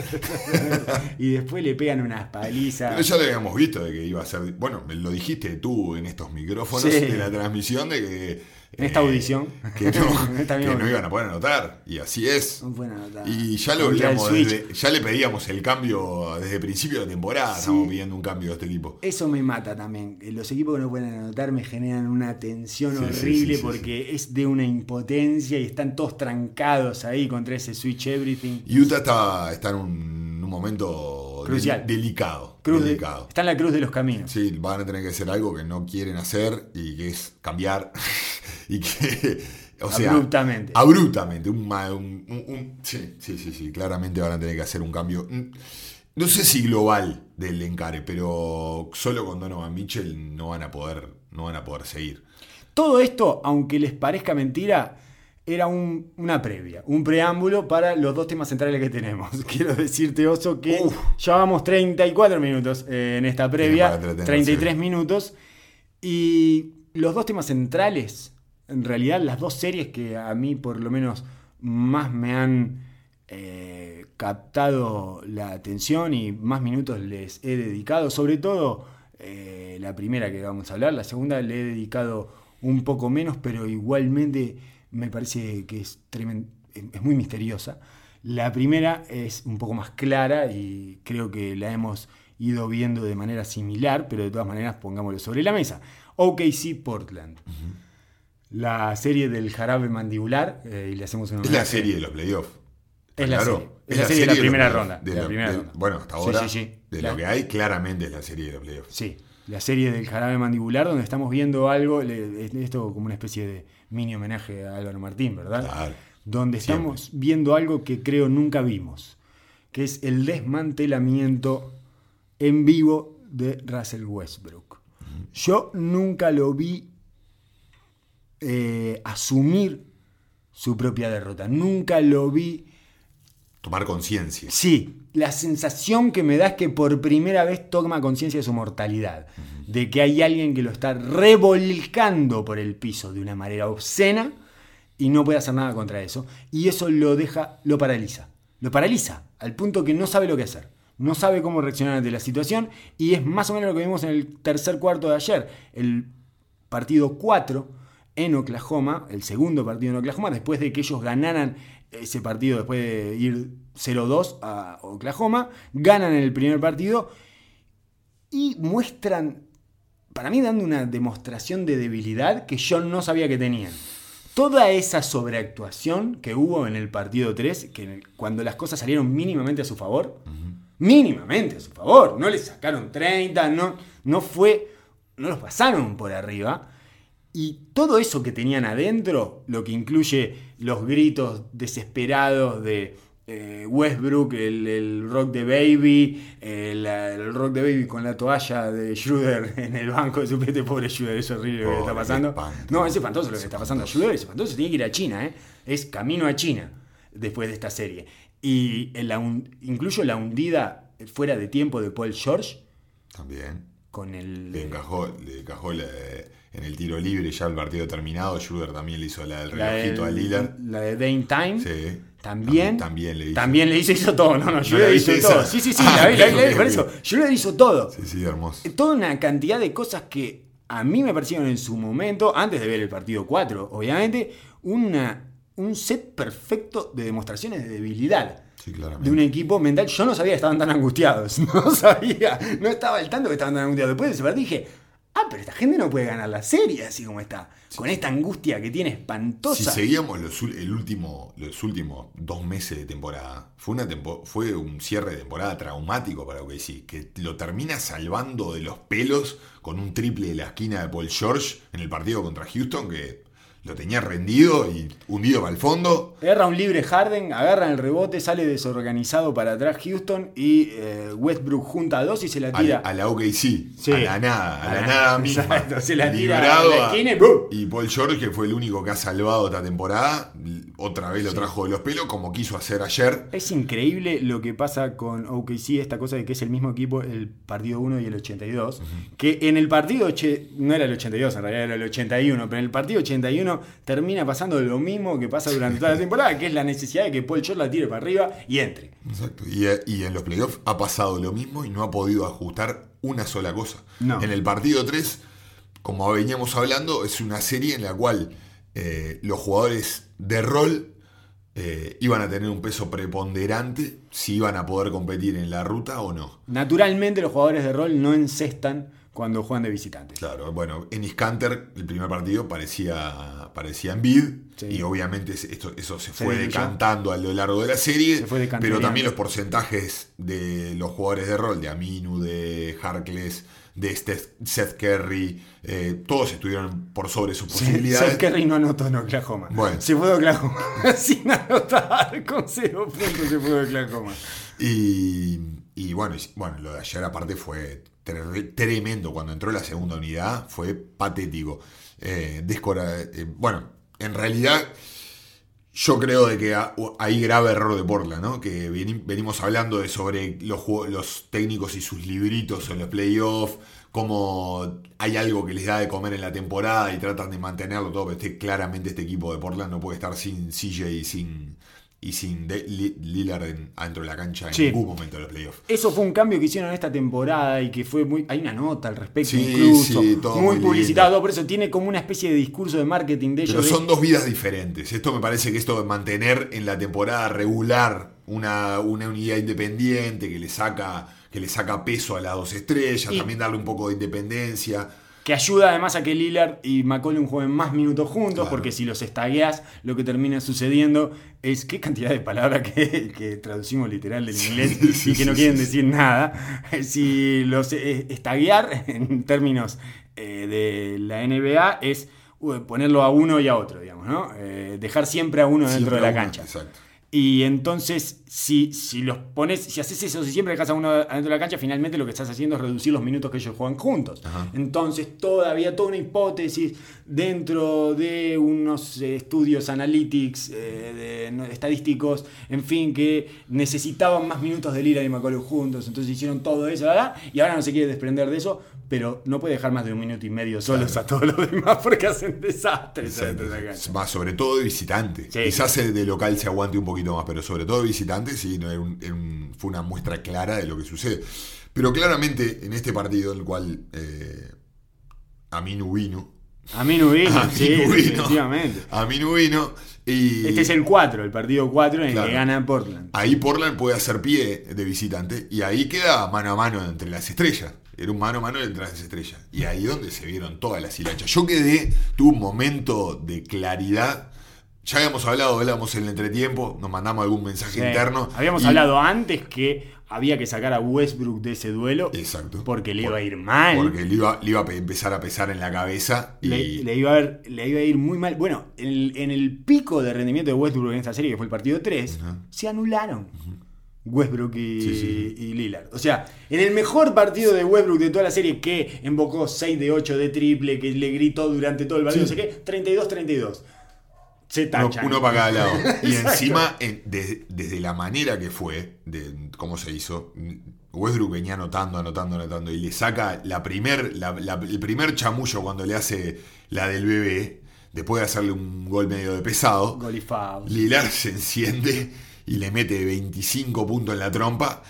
y después le pegan unas palizas. Pero ya lo habíamos visto de que iba a ser. Bueno, lo dijiste tú en estos micrófonos Sí. de la transmisión de que. En esta audición. Que no, que iban a poder anotar. Y así es. No nada. Y ya lo veíamos desde- ya le pedíamos el cambio desde el principio de la temporada. Sí. Estamos pidiendo un cambio de este equipo. Eso me mata también. Eh, Los equipos que no pueden anotar me generan una tensión Sí, horrible sí, porque es de una impotencia y están todos trancados ahí contra ese Switch Everything. Utah está, está en un, un momento de- Crucial. delicado. Cruz de- está en la cruz de los caminos. Sí, van a tener que hacer algo que no quieren hacer y que es cambiar. y que. O sea, Abruptamente. Abruptamente. Un, ma- un- un- un- sí, sí, sí, sí. Claramente van a tener que hacer un cambio. mm, No sé si global del encare, pero solo con Donovan Mitchell no van a poder, no van a poder seguir. Todo esto, aunque les parezca mentira, era un- una previa, un preámbulo para los dos temas centrales que tenemos. Quiero decirte, Oso, que Uf. llevamos 34 minutos eh, en esta previa, para entretenerse. 33 minutos, y los dos temas centrales, en realidad las dos series que a mí por lo menos más me han eh, captado la atención y más minutos les he dedicado, sobre todo eh, la primera que vamos a hablar, la segunda le he dedicado un poco menos, pero igualmente me parece que es, es muy misteriosa. La primera es un poco más clara y creo que la hemos ido viendo de manera similar, pero de todas maneras pongámoslo sobre la mesa. OKC Portland. La serie del jarabe mandibular, eh, y le hacemos una Es la serie de los playoffs. Es la Claro, serie. Es la serie de la primera ronda, De de la la- primera de- ronda. Bueno, hasta Sí, ahora, sí, sí. de La- lo que hay, claramente es la serie de los playoffs. Sí, la serie del jarabe mandibular, donde estamos viendo algo, esto como una especie de mini homenaje a Álvaro Martín, ¿verdad? Claro. Donde Siempre. estamos viendo algo que creo nunca vimos, que es el desmantelamiento en vivo de Russell Westbrook. Yo nunca lo vi eh, asumir su propia derrota, nunca lo vi Tomar conciencia. Sí, la sensación que me da es que por primera vez toma conciencia de su mortalidad, de que hay alguien que lo está revolcando por el piso de una manera obscena y no puede hacer nada contra eso. Y eso lo deja, lo paraliza. Lo paraliza al punto que no sabe lo que hacer. No sabe cómo reaccionar ante la situación y es más o menos lo que vimos en el tercer cuarto de ayer. El partido 4 en Oklahoma, el segundo partido en Oklahoma, después de que ellos ganaran ese partido, después de ir 0-2 a Oklahoma, ganan el primer partido y muestran, para mí dando una demostración de debilidad que yo no sabía que tenían. Toda esa sobreactuación que hubo en el partido 3, que cuando las cosas salieron mínimamente a su favor, mínimamente a su favor, no le sacaron 30, no, no fue, no los pasaron por arriba. Y todo eso que tenían adentro, lo que incluye los gritos desesperados de eh, Westbrook, el, rock de Baby, el, rock de Baby con la toalla de Schroeder en el banco de su pete, pobre Schroeder, es horrible lo que está pasando. No, es espantoso lo que está pasando Schroeder, es espantoso, tiene que ir a China, ¿eh? es camino a China después de esta serie. Y la, incluyo la hundida fuera de tiempo de Paul George. También. Con el. Le encajó, le encajó en el tiro libre ya el partido terminado. Schroeder también le hizo la del relojito a Lillard. La de Dane Time. Sí. También, también, le hizo. También le hizo, hizo todo. No, no, le hizo todo. Sí, sí, sí, la vi, la vi, por eso. Hizo todo. Sí, sí, hermoso. Toda una cantidad de cosas que a mí me parecieron en su momento, antes de ver el partido 4, obviamente, una, un set perfecto de demostraciones de debilidad. Sí, claramente. De un equipo mental. Yo no sabía que estaban tan angustiados. No sabía. No estaba al tanto que estaban tan angustiados. Después de ese partido dije, ah, pero esta gente no puede ganar la serie así como está con esta angustia que tiene espantosa. Si seguíamos los, el último, los últimos dos meses de temporada, fue, una fue un cierre de temporada traumático para OKC, que lo termina salvando de los pelos con un triple de la esquina de Paul George en el partido contra Houston, que lo tenía rendido y hundido para el fondo. Agarra un libre Harden, agarra el rebote, sale desorganizado para atrás Houston y eh, Westbrook junta a dos y se la tira. A, la OKC, sí. a la nada, a, la, nada misma. Exacto, se la tira a la esquina y, y Paul George, que fue el único que ha salvado esta temporada, otra vez lo trajo de los pelos, como quiso hacer ayer. Es increíble lo que pasa con OKC, esta cosa de que es el mismo equipo el partido 1 y el 82, que en el partido, no era el 82, en realidad era el 81, pero en el partido 81 termina pasando lo mismo que pasa durante toda la temporada, que es la necesidad de que Paul George la tire para arriba y entre. Exacto, y, en los playoffs ha pasado lo mismo y no ha podido ajustar una sola cosa. En el partido 3, como veníamos hablando, es una serie en la cual eh, los jugadores de rol eh, iban a tener un peso preponderante si iban a poder competir en la ruta o no. Naturalmente los jugadores de rol no encestan cuando juegan de visitantes. Claro, bueno, en Iscanter el primer partido parecía, parecía en bid y obviamente esto, eso se, fue decantando a lo largo de la serie, pero también los porcentajes de los jugadores de rol, de Aminu, de Harkless, de Seth Curry, eh, todos estuvieron por sobre sus posibilidades. Seth Curry no anotó en Oklahoma. Bueno. Se fue de Oklahoma sin anotar, con cero puntos se fue de Oklahoma. Y, y bueno, bueno, lo de ayer aparte fue tremendo. Cuando entró la segunda unidad fue patético. Eh, eh, bueno, en realidad yo creo de que hay grave error de Portland, ¿no? Que venimos hablando de sobre los, los técnicos y sus libritos en los playoffs, como hay algo que les da de comer en la temporada y tratan de mantenerlo todo, pero este, claramente este equipo de Portland no puede estar sin CJ y sin, y sin Lillard adentro de la cancha en ningún momento de los playoffs. Eso fue un cambio que hicieron esta temporada y que fue muy. Hay una nota al respecto, incluso. muy, publicitado, por eso tiene como una especie de discurso de marketing de ellos. Pero son dos vidas diferentes. Esto me parece que esto de mantener en la temporada regular una, una unidad independiente que le saca que le saca peso a las dos estrellas, también darle un poco de independencia que ayuda además a que Lillard y McCollum jueguen más minutos juntos, porque si los estagueas, lo que termina sucediendo es qué cantidad de palabras que, traducimos literal del inglés y que no quieren decir nada. Si los eh, estaguear en términos eh, de la NBA es uh, ponerlo a uno y a otro, digamos, ¿no? Eh, dejar siempre a uno dentro de la cancha. Exacto. Y entonces, si, si los pones, si haces eso, si siempre dejas a uno adentro de la cancha, finalmente lo que estás haciendo es reducir los minutos que ellos juegan juntos. Entonces, todavía toda una hipótesis dentro de unos estudios analytics, eh, de, estadísticos, en fin, que necesitaban más minutos de Lira y McCollum juntos. Entonces hicieron todo eso, ¿verdad? Y ahora no se quiere desprender de eso, pero no puede dejar más de un minuto y medio solos a todos los demás porque hacen desastres. Más sobre todo de visitante. Quizás el de local se aguante un poquito más, pero sobre todo de visitante sí, no, fue una muestra clara de lo que sucede. Pero claramente en este partido, en el cual eh, Aminu vino, A mí no vino, A mí sí, no vino. definitivamente. A mí no vino. Y Este es el 4, el partido 4 en el Claro. que gana Portland. ahí Portland puede hacer pie de visitante. Y ahí queda mano a mano entre las estrellas. Era un mano a mano entre las estrellas. Y ahí donde se vieron todas las hilachas. Yo quedé, tuve un momento de claridad. Ya habíamos hablado, hablábamos en el entretiempo, nos mandamos algún mensaje Sí. interno. Habíamos y- hablado antes que había que sacar a Westbrook de ese duelo Exacto. porque le iba a ir mal. Porque le iba, le iba a pe- empezar a pesar en la cabeza. Y Le, le iba a ver- le iba a ir muy mal. Bueno, en el, en el pico de rendimiento de Westbrook en esta serie, que fue el partido 3, Ajá. se anularon Westbrook y, Sí, sí. y Lillard. O sea, en el mejor partido de Westbrook de toda la serie, que invocó 6 de 8 de triple, que le gritó durante todo el partido, Sí. no sé qué, 32-32. Se uno, tachan. uno para cada lado. Y encima, en- de- desde la manera que fue, de cómo se hizo, Westbrook venía anotando, anotando, anotando. Y le saca la primer, la- la- el primer chamullo cuando le hace la del bebé, después de hacerle un gol medio de pesado. Lilar se enciende y le mete 25 puntos en la trompa.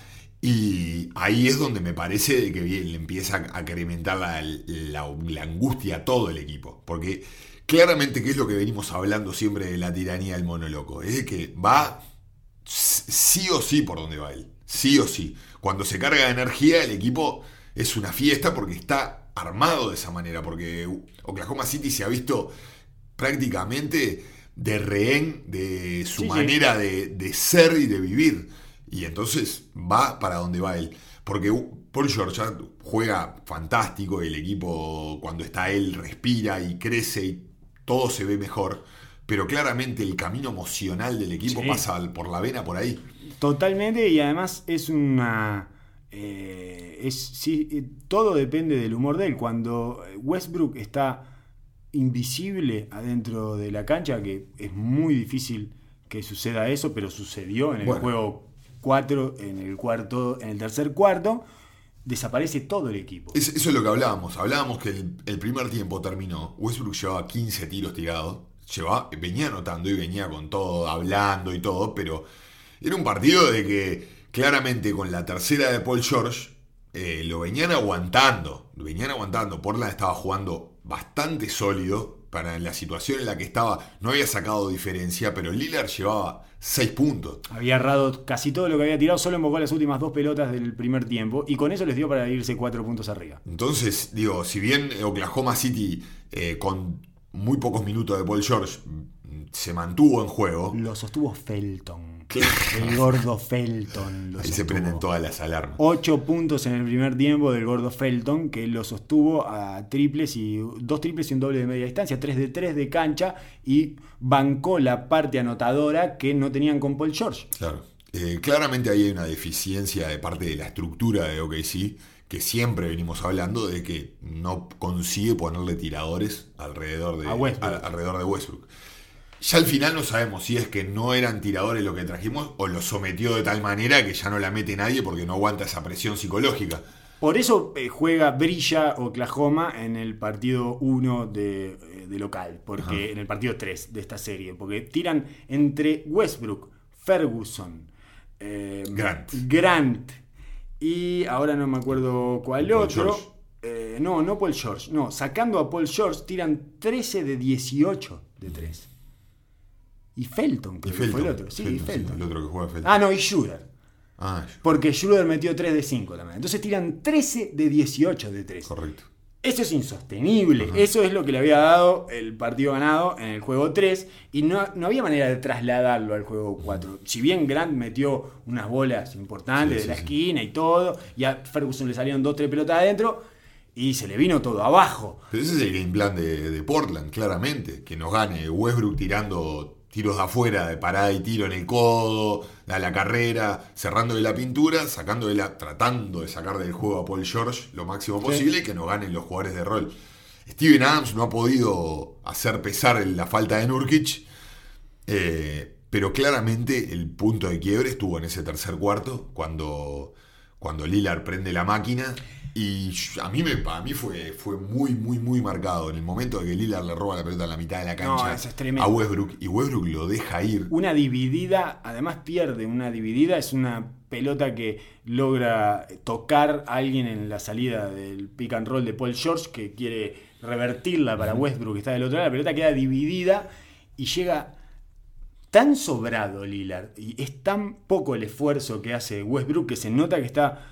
Y ahí es donde me parece de que bien, le empieza a incrementar la, la- la angustia a todo el equipo. Porque claramente, que es lo que venimos hablando siempre de la tiranía del mono loco? Es de que va sí o sí por donde va él. Sí o sí. Cuando se carga de energía, el equipo es una fiesta porque está armado de esa manera. Porque Oklahoma City se ha visto prácticamente de rehén de su Sí, sí. manera de, de ser y de vivir. Y entonces va para donde va él. Porque Paul George juega fantástico, el equipo cuando está él respira y crece y todo se ve mejor. Pero claramente el camino emocional del equipo Sí. pasa por la vena por ahí. Totalmente, y además es una. eh, es, sí, eh, todo depende del humor de él. Cuando Westbrook está invisible adentro de la cancha, que es muy difícil que suceda eso, pero sucedió en el Bueno. juego 4, en el cuarto, en el tercer cuarto, desaparece todo el equipo. Es- eso es lo que hablábamos. Hablábamos que el, primer tiempo terminó. Westbrook llevaba 15 tiros tirados. Llevaba, venía anotando y venía con todo, hablando y todo, pero era un partido de que claramente con la tercera de Paul George eh, lo venían aguantando. Lo venían aguantando. Portland estaba jugando bastante sólido para la situación en la que estaba. No había sacado diferencia, pero Lillard llevaba 6 puntos. Había errado casi todo lo que había tirado, solo invocó las últimas dos pelotas del primer tiempo, y con eso les dio para irse cuatro puntos arriba. Entonces, digo, si bien Oklahoma City eh, con muy pocos minutos de Paul George mm, se mantuvo en juego, Lo sostuvo Felton. El gordo Felton. Ahí se sostuvo. prenden todas las alarmas. 8 puntos en el primer tiempo del gordo Felton, que lo sostuvo a triples y dos triples y un doble de media distancia, 3 de 3 de cancha y bancó la parte anotadora que no tenían con Paul George. Claro. Eh, claramente ahí hay una deficiencia de parte de la estructura de OKC, que siempre venimos hablando de que no consigue ponerle tiradores alrededor de, A Westbrook. al- alrededor de Westbrook. Ya al final no sabemos si es que no eran tiradores lo que trajimos o lo sometió de tal manera que ya no la mete nadie porque no aguanta esa presión psicológica. Por eso eh, juega, brilla Oklahoma en el partido 1 de, eh, de local, porque en el partido 3 de esta serie, porque tiran entre Westbrook, Ferguson, eh, Grant. Grant y ahora no me acuerdo cuál Paul otro. Eh, no, no Paul George, no, sacando a Paul George tiran 13 de 18 de 3. Y Felton, Y creo que fue el otro. Sí, Felton, sí, Felton. el otro que juega Felton. Ah, no, y Schroeder. Ah, Porque Schroeder metió 3 de 5 también. Entonces tiran 13 de 18 de 3. correcto. Eso es insostenible. Eso es lo que le había dado el partido ganado en el juego 3. Y no, no había manera de trasladarlo al juego 4. Si bien Grant metió unas bolas importantes Sí, de la sí, sí. esquina y todo, y a Ferguson le salieron 2-3 pelotas adentro, y se le vino todo abajo. Pero ese es el game plan de, de Portland, claramente. Que nos gane Westbrook tirando tiros de afuera, de parada y tiro en el codo, a la carrera, cerrando de la pintura, sacando de la, tratando de sacar del juego a Paul George lo máximo posible y que nos ganen los jugadores de rol. Steven Adams no ha podido hacer pesar la falta de Nurkic, eh, pero claramente el punto de quiebre estuvo en ese tercer cuarto, cuando, cuando Lillard prende la máquina. Y a mí, me, para mí fue, fue muy, muy, muy marcado. En el momento de que Lillard le roba la pelota en la mitad de la cancha No, a Westbrook y Westbrook lo deja ir. Una dividida, además pierde una dividida, es una pelota que logra tocar a alguien en la salida del pick and roll de Paul George que quiere revertirla para Westbrook, que está del otro lado, la pelota queda dividida y llega tan sobrado Lillard y es tan poco el esfuerzo que hace Westbrook que se nota que está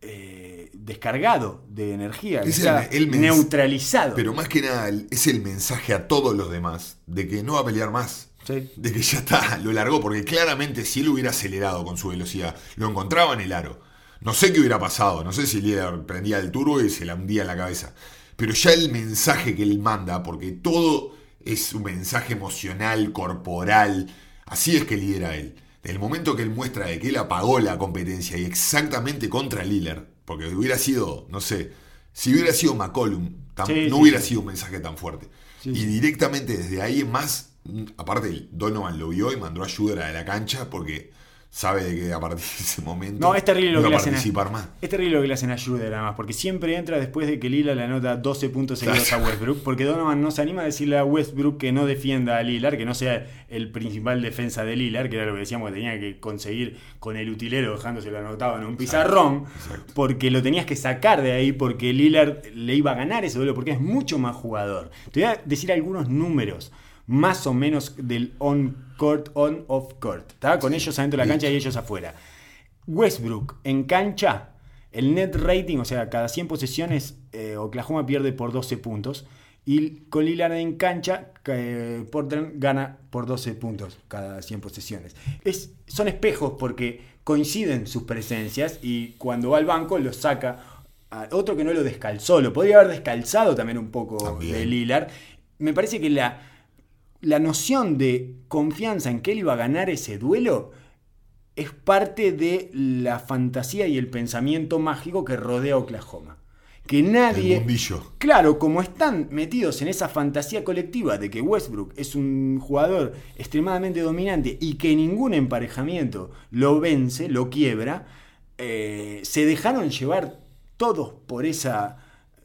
eh, descargado de energía, Es el- está el mens- neutralizado. Pero más que nada es el mensaje a todos los demás de que no va a pelear más. Sí. De que ya está, lo largó, porque claramente si él hubiera acelerado con su velocidad, lo encontraba en el aro. No sé qué hubiera pasado, no sé si Lillard prendía el turbo y se la hundía en la cabeza. Pero ya el mensaje que él manda, porque todo es un mensaje emocional, corporal, así es que lidera él. Del momento que él muestra de que él apagó la competencia y exactamente contra Lillard, porque hubiera sido, no sé, si hubiera sido McCollum, Sí, no sí, hubiera sí. sido un mensaje tan fuerte. Y directamente desde ahí en más, mm, aparte Donovan lo vio y mandó ayuda a la cancha porque sabe de que a partir de ese momento No, es terrible lo que le hacen a, participar más. Es terrible lo que le hacen a Schroeder nada más, porque siempre entra después de que Lillard le anota 12 puntos seguidos a Westbrook, porque Donovan no se anima a decirle a Westbrook que no defienda a Lillard, que no sea el principal defensa de Lillard, que era lo que decíamos que tenía que conseguir con el utilero dejándoselo anotado en un pizarrón, exacto. porque lo tenías que sacar de ahí, porque Lillard le iba a ganar ese duelo, porque es mucho más jugador. Te voy a decir algunos números. Más o menos del on-court, on-off-court. ¿tá? Con ellos adentro de la cancha y ellos afuera. Westbrook en cancha, el net rating, o sea, cada 100 posesiones, eh, Oklahoma pierde por 12 puntos. Y con Lillard en cancha, eh, Portland gana por 12 puntos cada 100 posesiones. Es, son espejos porque coinciden sus presencias y cuando va al banco lo saca. a otro que no lo descalzó, lo podría haber descalzado también un poco También. de Lillard. Me parece que la, la noción de confianza en que él iba a ganar ese duelo es parte de la fantasía y el pensamiento mágico que rodea a Oklahoma. Que El nadie... mundillo. Claro, como están metidos en esa fantasía colectiva de que Westbrook es un jugador extremadamente dominante y que ningún emparejamiento lo vence, lo quiebra, eh, se dejaron llevar todos por esa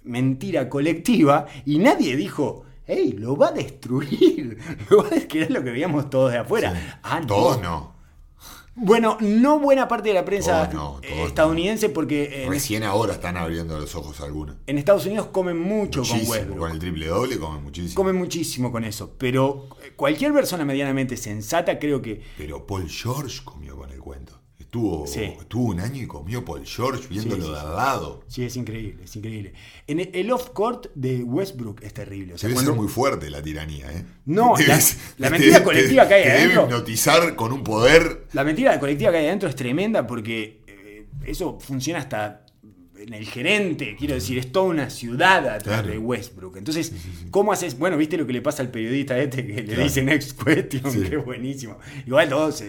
mentira colectiva y nadie dijo, hey, lo va a destruir, lo va a destruir, lo que veíamos todos de afuera. Sí. Ah, no. Todos no. Bueno, no buena parte de la prensa Todos no, eh, todos estadounidense porque en, Recién ahora están abriendo los ojos algunos. en Estados Unidos comen mucho con. Westbrook. Con el triple doble comen muchísimo. Comen muchísimo con eso, pero cualquier persona medianamente sensata creo que Pero Paul George comió con el cuento. Estuvo, Sí. estuvo un año y comió Paul George viéndolo Sí, sí, de al lado. sí es increíble, es increíble. En el, el off-court de Westbrook es terrible. O sea, Debe cuando- ser muy fuerte la tiranía, ¿eh? No, la- Debes- la te- mentira te- colectiva que hay te debe adentro. hipnotizar con un poder. La mentira colectiva que hay adentro es tremenda porque eh, eso funciona hasta en el gerente, quiero decir, es toda una ciudad atrás Claro. de Westbrook. Entonces, ¿cómo haces? Bueno, viste lo que le pasa al periodista este que le Claro. dice next question, es buenísimo. Igual todos,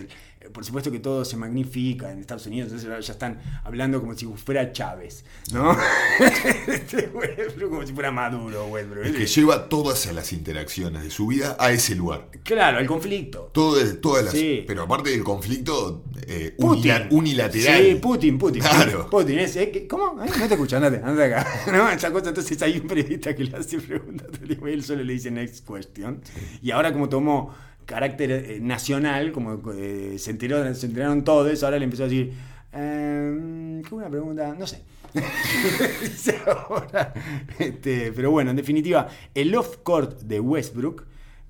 por supuesto que todo se magnifica en Estados Unidos, entonces ya están hablando como si fuera Chávez, ¿no? Este como si fuera Maduro, Westbrook. Es que lleva todas las interacciones de su vida a ese lugar. Claro, el conflicto. Todo todas las, Sí. Pero aparte del conflicto eh, Putin. unilateral. Sí, Putin, Putin. Claro. Putin, es, eh, ¿Cómo? No te escucho, andate, andate acá. ¿No? Esa cosa, entonces hay un periodista que le hace preguntas él solo le dice next question. Y ahora como tomó carácter eh, nacional, como eh, se, enteró, se enteraron todos, ahora le empezó a decir, eh, ¿qué una pregunta? No sé. Ahora. Este, pero bueno, en definitiva, el off-court de Westbrook,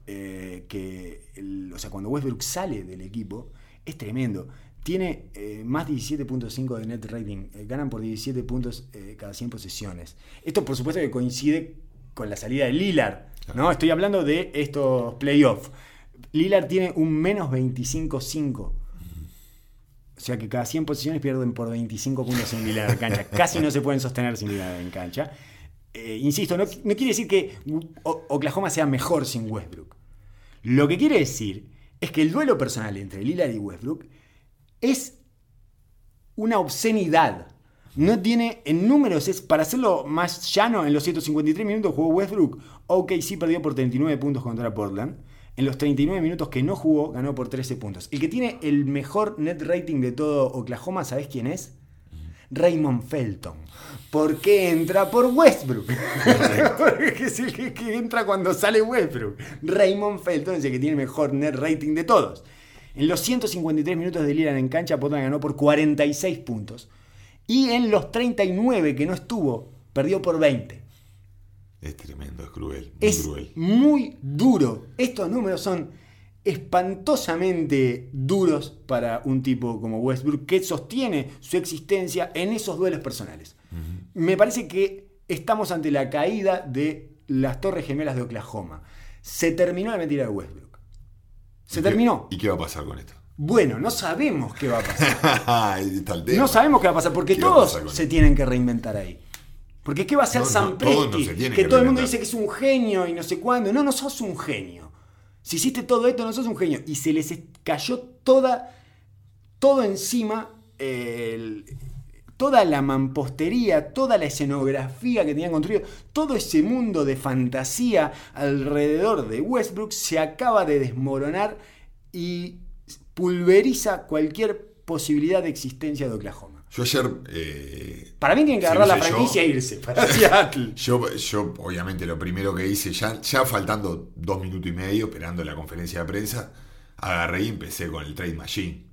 eh, que, el- o sea, cuando Westbrook sale del equipo, es tremendo. Tiene eh, más 17.5 de net rating. eh, ganan por 17 puntos cada 100 posesiones. Esto, por supuesto, que coincide con la salida de Lillard. ¿no? Estoy hablando de estos playoffs. Lillard tiene un menos 25.5. O sea que cada 100 posiciones pierden por 25 puntos sin Lillard en cancha. Casi no se pueden sostener sin Lillard en cancha. Eh, insisto, no, no quiere decir que Oklahoma sea mejor sin Westbrook. Lo que quiere decir es que el duelo personal entre Lillard y Westbrook es una obscenidad. No tiene, en números, es para hacerlo más llano, en los 153 minutos jugó Westbrook. Ok, sí perdió por 39 puntos contra Portland. En los 39 minutos que no jugó, ganó por 13 puntos. El que tiene el mejor net rating de todo Oklahoma, ¿sabes quién es? Raymond Felton. ¿Por qué entra por Westbrook? Porque es el que, entra cuando sale Westbrook. Raymond Felton es el que tiene el mejor net rating de todos. En los 153 minutos de Lillard en cancha, Portland ganó por 46 puntos. Y en los 39 que no estuvo, perdió por 20. Es tremendo, es cruel. Muy Es cruel. muy duro. Estos números son espantosamente duros para un tipo como Westbrook que sostiene su existencia en esos duelos personales. Me parece que estamos ante la caída de las Torres Gemelas de Oklahoma. Se terminó la mentira de Westbrook. Se ¿Y qué- terminó. ¿Y qué va a pasar con esto? Bueno, no sabemos qué va a pasar. No sabemos qué va a pasar porque ¿Qué va a todos pasar se tienen que reinventar ahí. Porque ¿qué va a hacer No, no, Sam todos no Presti? se tienen que, que todo el mundo dice que es un genio y no sé cuándo. No, no sos un genio. Si hiciste todo esto, no sos un genio. Y se les cayó toda, todo encima, eh, el- toda la mampostería, toda la escenografía que tenían construido, todo ese mundo de fantasía alrededor de Westbrook se acaba de desmoronar y pulveriza cualquier posibilidad de existencia de Oklahoma. Yo ayer. eh, Para mí tienen que agarrar la hubiese yo- franquicia e irse para Seattle. Yo, yo, obviamente, lo primero que hice, ya, ya faltando dos minutos y medio, esperando la conferencia de prensa, agarré y empecé con el Trade Machine.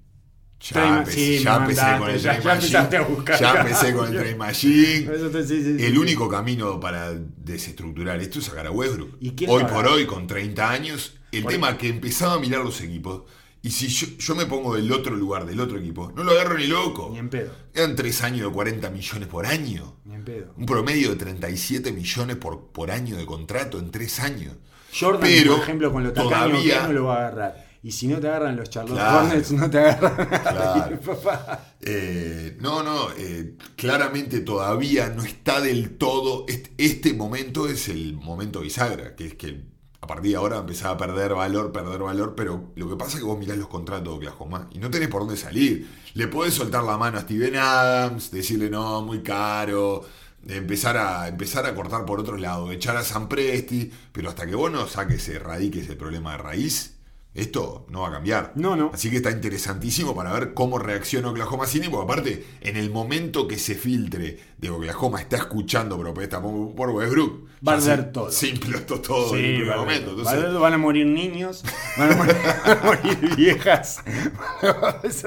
Ya, empecé, sí, ya empecé mandaste, con el ya- Trade ya buscar. Machine. Ya empecé con el Trade Machine. Sí, sí, El único camino para desestructurar esto es sacar a Westbrook. ¿Y Hoy por hoy, con 30 años, el Por- tema que empezaba a mirar los equipos, y si yo, yo me pongo del otro lugar, del otro equipo, no lo agarro ni loco. Ni en pedo. Eran 3 años de 40 millones por año. Ni en pedo. Un promedio de 37 millones por, por año de contrato en 3 años. Jordan, Pero por ejemplo, con lo tacaño que no lo va a agarrar. Y si no te agarran los Charlotte Claro. Hornets, no te agarran. nadie, Claro. papá. Eh, no, no, eh, claramente todavía no está del todo. Este, este momento es el momento bisagra, que es que a partir de ahora empezaba a perder valor, perder valor, pero lo que pasa es que vos mirás los contratos de Oklahoma y no tenés por dónde salir. Le podés soltar la mano a Steven Adams, decirle no, muy caro, empezar a, empezar a cortar por otro lado, echar a San Presti, pero hasta que vos no saques, erradiques el problema de raíz, esto no va a cambiar. No, no. Así que está interesantísimo para ver cómo reacciona Oklahoma City, porque aparte, en el momento que se filtre de Oklahoma está escuchando propuesta por por Westbrook, Va a ya arder se- todo. Se implotó todo en el Sí, primer momento. haber- Entonces, va a haber- van a morir niños, van a morir, van a morir viejas. es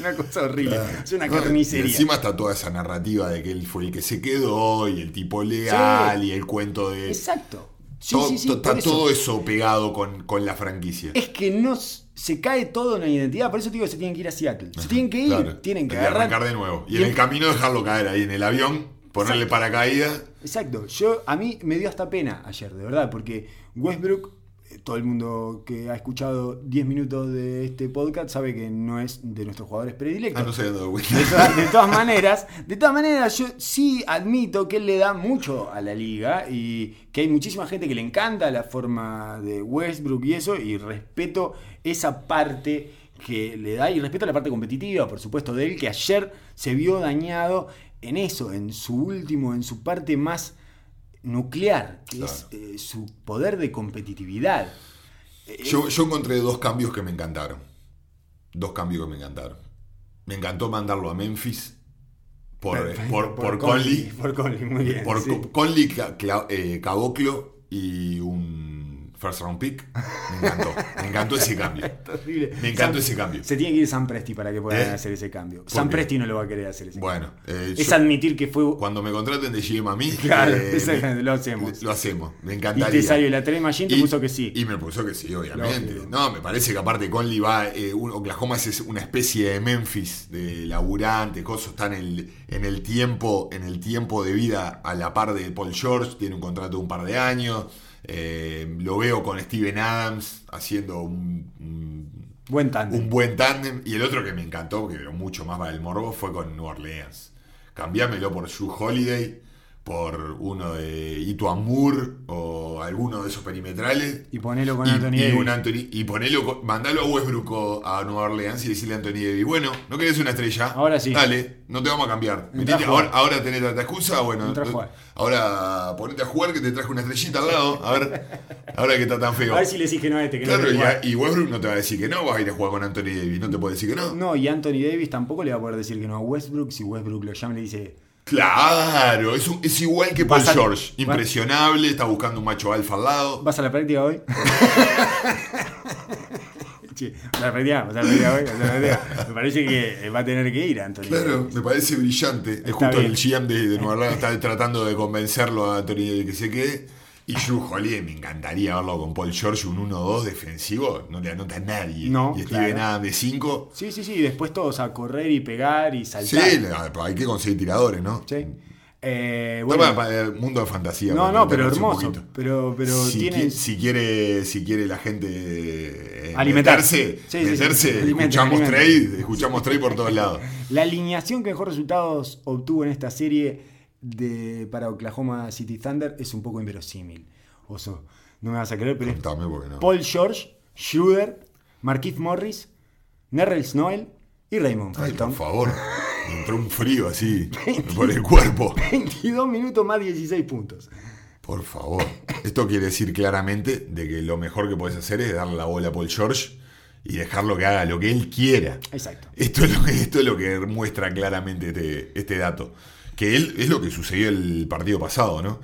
una cosa horrible. Es una no, y carnicería. encima está toda esa narrativa de que él fue el que se quedó y el tipo leal Sí. y el cuento de. Exacto. Sí, todo, sí, sí, está eso. todo eso pegado con, con la franquicia. Es que no se cae todo en la identidad, por eso te digo que se tienen que ir a Seattle. Se tienen que ir, Claro. tienen que Y agarrar. arrancar de nuevo. Y, Y en el- el camino dejarlo caer ahí en el avión, ponerle paracaídas. Exacto. Yo a mí me dio hasta pena ayer, de verdad, porque Westbrook, todo el mundo que ha escuchado 10 minutos de este podcast sabe que no es de nuestros jugadores predilectos. Ah, no cuenta. De, todas- de todas maneras, de todas maneras, yo sí admito que él le da mucho a la liga y que hay muchísima gente que le encanta la forma de Westbrook y eso, y respeto esa parte que le da y respeto la parte competitiva, por supuesto, de él, que ayer se vio dañado en eso, en su último, en su parte más nuclear, que es eh, su poder de competitividad. Eh, Yo, yo encontré dos cambios que me encantaron. Dos cambios que me encantaron. Me encantó mandarlo a Memphis por, Perfecto, por, por Conley. Por Conley, muy bien. Por sí. Co- Conley, eh, Caboclo y un first round pick. Me encantó. Me encantó ese cambio. Me encantó ese cambio. Se tiene que ir San Presti para que puedan ¿Eh? hacer ese cambio. ¿Por San qué? Presti no lo va a querer hacer ese Bueno, cambio. eh, Es yo- admitir que fue. cuando me contraten de GM a mí, Claro, eh, me- lo hacemos. Lo hacemos. Me Y encantaría. te salió la Trade Machine, te Y- puso que sí. Y me puso que sí, obviamente. No, me parece que aparte Conley va. eh, un- Oklahoma es una especie de Memphis, de laburante, cosas. Está en el, en el tiempo, en el tiempo de vida a la par de Paul George, tiene un contrato de un par de años. Eh, lo veo con Steven Adams haciendo un, un- Buen tándem. un buen tándem. Y el otro que me encantó, que mucho más para el morbo, fue con New Orleans. Cambiámelo por Drew Holiday, por uno de Ito Moore o alguno de esos perimetrales. Y ponelo con Y, Anthony y Davis. un Anthony- y ponelo, mandalo a Westbrook a Nueva Orleans y decirle a Anthony Davis, bueno, ¿no querés una estrella? Ahora sí. Dale, no te vamos a cambiar. A ahora, ahora tenés tanta excusa, bueno, a ahora ponete a jugar que te traje una estrellita al lado, a ver, ahora que está tan feo. A ver si le decís que no a este, que Claro, y, y Westbrook no te va a decir que no, vas a ir a jugar con Anthony Davis, no te puede decir que no. No, y Anthony Davis tampoco le va a poder decir que no a Westbrook si Westbrook lo llama y le dice. Claro, es, un- es igual que Paul Vas a- George, impresionable, está buscando un macho alfa al lado. ¿Vas a la práctica hoy? O sea, efectivamente, o sea, efectivamente, o sea, efectivamente. Me parece que va a tener que ir Anthony. Claro, me parece brillante. Es justo bien. el GM de, de Nueva Orleans está tratando de convencerlo a Anthony de que se quede. Y Drew Holiday me encantaría verlo con Paul George, un 1-2 defensivo, no le anota a nadie. No, y Steven claro. De 5. Sí, sí, sí, después todos a correr y pegar y saltar. Sí, hay que conseguir tiradores, ¿no? Sí. Eh, No, bueno, para- para el mundo de fantasía. no, no, pero hermoso. Pero, pero si, tiene. qui- si quiere si quiere la gente eh, Alimentarse. meterse, Sí, sí, sí. meterse, Alimenten, escuchamos alimenten. trade, escuchamos trade por todos lados. La alineación que mejor resultados obtuvo en esta serie de, para Oklahoma City Thunder es un poco inverosímil. Oso, no me vas a creer, pero Contame no. Paul George, Schroeder, Marquise Morris, Nerrell Snoel y Raymond Ay, Felton. por favor. Me entró un frío así por el cuerpo. 22 minutos más 16 puntos. Por favor. Esto quiere decir claramente de que lo mejor que puedes hacer es darle la bola a Paul George y dejarlo que haga lo que él quiera. Exacto. Esto es lo que, esto es lo que muestra claramente este, este dato. Que él es lo que sucedió el partido pasado, ¿no?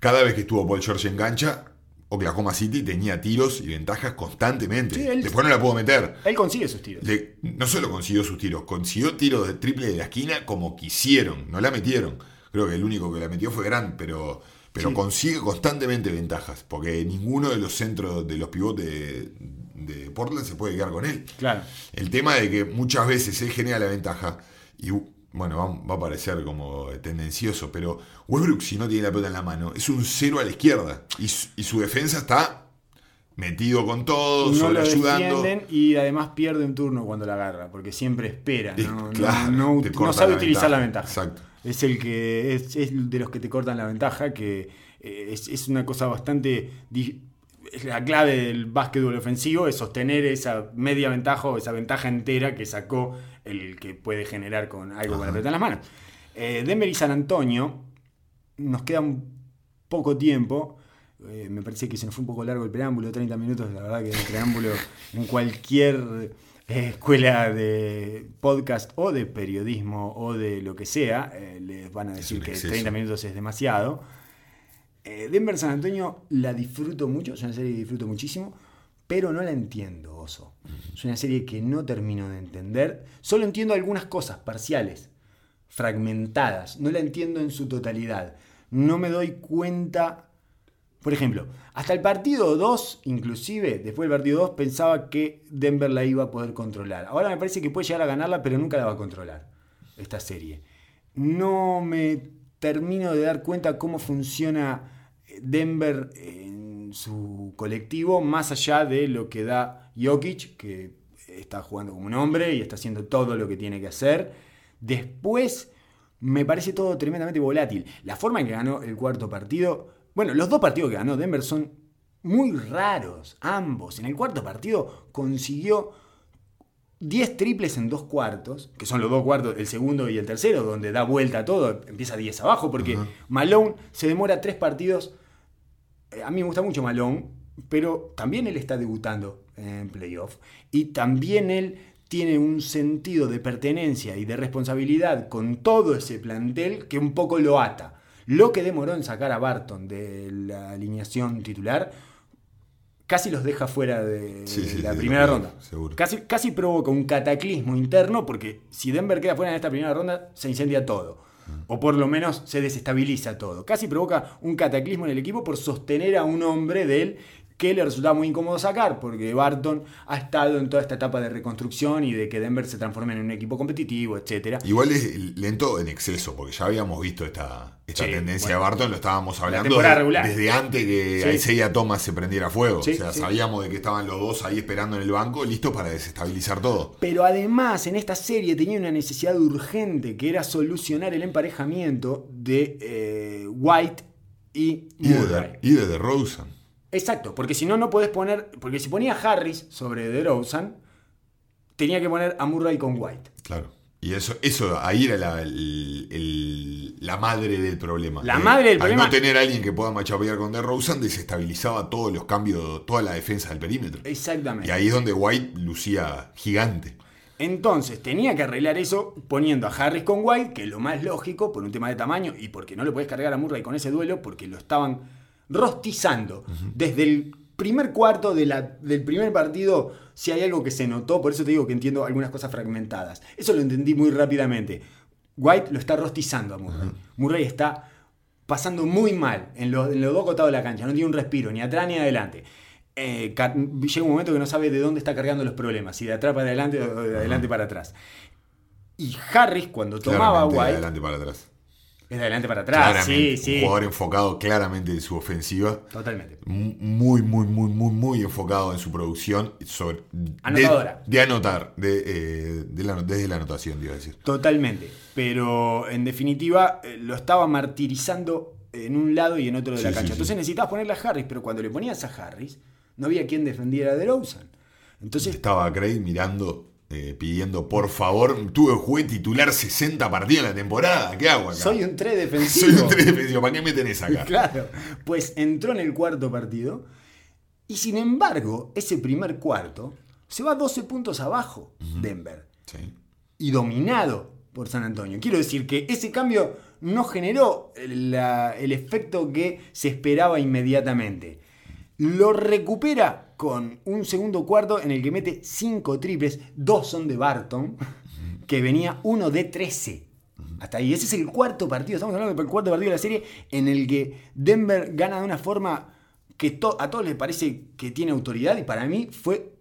Cada vez que estuvo Paul George en cancha, Oklahoma City tenía tiros y ventajas constantemente. Sí, él- Después no la pudo meter. Él consigue sus tiros. Le- no solo consiguió sus tiros, consiguió tiros de triple de la esquina como quisieron, no la metieron. Creo que el único que la metió fue Grant, pero, pero Sí. consigue constantemente ventajas, porque ninguno de los centros de los pivotes de, de Portland se puede quedar con él. Claro. El tema de que muchas veces él genera la ventaja y bueno, va, va a parecer como tendencioso, pero Westbrook si no tiene la pelota en la mano es un cero a la izquierda y, su- y su defensa está metido con todo, no sobre lo ayudando. y además pierde un turno cuando la agarra, porque siempre espera, no, claro, no- sabe la utilizar la ventaja. Exacto. Es el que es, es de los que te cortan la ventaja, que eh, es, es una cosa bastante la clave del básquetbol ofensivo es sostener esa media ventaja o esa ventaja entera que sacó el que puede generar con algo con la pelota en las manos. Eh, Denver y San Antonio nos queda un poco tiempo. Eh, me parece que se nos fue un poco largo el preámbulo, 30 minutos, la verdad que el preámbulo en cualquier eh, escuela de podcast o de periodismo o de lo que sea, eh, les van a decir que exceso. 30 minutos es demasiado. Eh, Denver San Antonio la disfruto mucho, es una serie que disfruto muchísimo, pero no la entiendo, Oso. Es una serie que no termino de entender. Solo entiendo algunas cosas parciales, fragmentadas. No la entiendo en su totalidad. No me doy cuenta. Por ejemplo, hasta el partido 2, inclusive, después del partido 2, pensaba que Denver la iba a poder controlar. Ahora me parece que puede llegar a ganarla, pero nunca la va a controlar, esta serie. No me termino de dar cuenta cómo funciona Denver en su colectivo, más allá de lo que da Jokic, que está jugando como un hombre y está haciendo todo lo que tiene que hacer. Después me parece todo tremendamente volátil. La forma en que ganó el cuarto partido, bueno, los dos partidos que ganó Denver son muy raros, ambos. En el cuarto partido consiguió 10 triples en dos cuartos, que son los dos cuartos, el segundo y el tercero, donde da vuelta todo, empieza 10 abajo, porque Malone se demora tres partidos. Eh, A mí me gusta mucho Malone, pero también él está debutando en playoff. Y también él tiene un sentido de pertenencia y de responsabilidad con todo ese plantel que un poco lo ata. Lo que demoró en sacar a Barton de la alineación titular casi los deja fuera de Sí, sí, la sí, primera ronda. seguro. Casi, casi provoca un cataclismo interno porque si Denver queda fuera en esta primera ronda se incendia todo. O por lo menos se desestabiliza todo. Casi provoca un cataclismo en el equipo por sostener a un hombre de él que le resultaba muy incómodo sacar, porque Barton ha estado en toda esta etapa de reconstrucción y de que Denver se transforme en un equipo competitivo, etcétera. Igual es lento en exceso, porque ya habíamos visto esta, esta Sí, tendencia bueno. de Barton, lo estábamos hablando de- desde antes que Sí. Isaiah Thomas se prendiera fuego. Sí, o sea, sabíamos de que estaban los dos ahí esperando en el banco, listos para desestabilizar todo. Pero además en esta serie tenía una necesidad urgente que era solucionar el emparejamiento de eh, White y Y de, Murray. y de DeRozan. Exacto, porque si no, no podés poner. Porque si ponía Harris sobre DeRozan, tenía que poner a Murray con White. Claro. Y eso, eso ahí era la, el- el- la madre del problema. La madre del al problema- no tener a alguien que pueda machapear con DeRozan, desestabilizaba todos los cambios, toda la defensa del perímetro. Exactamente. Y ahí es donde White lucía gigante. Entonces tenía que arreglar eso poniendo a Harris con White, que es lo más lógico por un tema de tamaño y porque no le puedes cargar a Murray con ese duelo, porque lo estaban rostizando desde el primer cuarto de la- del primer partido, si hay algo que se notó, por eso te digo que entiendo algunas cosas fragmentadas. Eso lo entendí muy rápidamente. White lo está rostizando a Murray. Murray está pasando muy mal en, los- en los dos costados de la cancha. No tiene un respiro, ni atrás ni adelante. Eh, llega un momento que no sabe de dónde está cargando los problemas, si de atrás para adelante o de adelante para atrás. Y Harris, cuando tomaba a Claramente de White, adelante para atrás. Es de adelante para atrás. Claramente, Sí, sí. Un jugador enfocado claramente en su ofensiva. Totalmente. mu- Muy, muy, muy, muy, muy enfocado en su producción. Sobre, de- Anotadora. De, anotar. De, eh, de la- desde la anotación, iba a decir. Totalmente. Pero en definitiva eh, lo estaba martirizando en un lado y en otro de la Sí, cancha. sí. Entonces necesitabas ponerle a Harris, pero cuando le ponías a Harris, no había quien defendiera a DeRozan. Entonces, Estaba Craig mirando, eh, pidiendo por favor. Tuve jugué titular 60 partidos en la temporada. ¿Qué hago acá? soy un 3 defensivo. Soy un tres defensivo. ¿Para qué me tenés acá? Claro. Pues entró en el cuarto partido y sin embargo, ese primer cuarto se va 12 puntos abajo Denver. Sí. y dominado por San Antonio. Quiero decir que ese cambio no generó la- el efecto que se esperaba inmediatamente. Lo recupera con un segundo cuarto en el que mete 5 triples, dos son de Barton, que venía uno de 13. Hasta ahí, ese es el cuarto partido, estamos hablando del cuarto partido de la serie en el que Denver gana de una forma que a todos les parece que tiene autoridad y para mí fue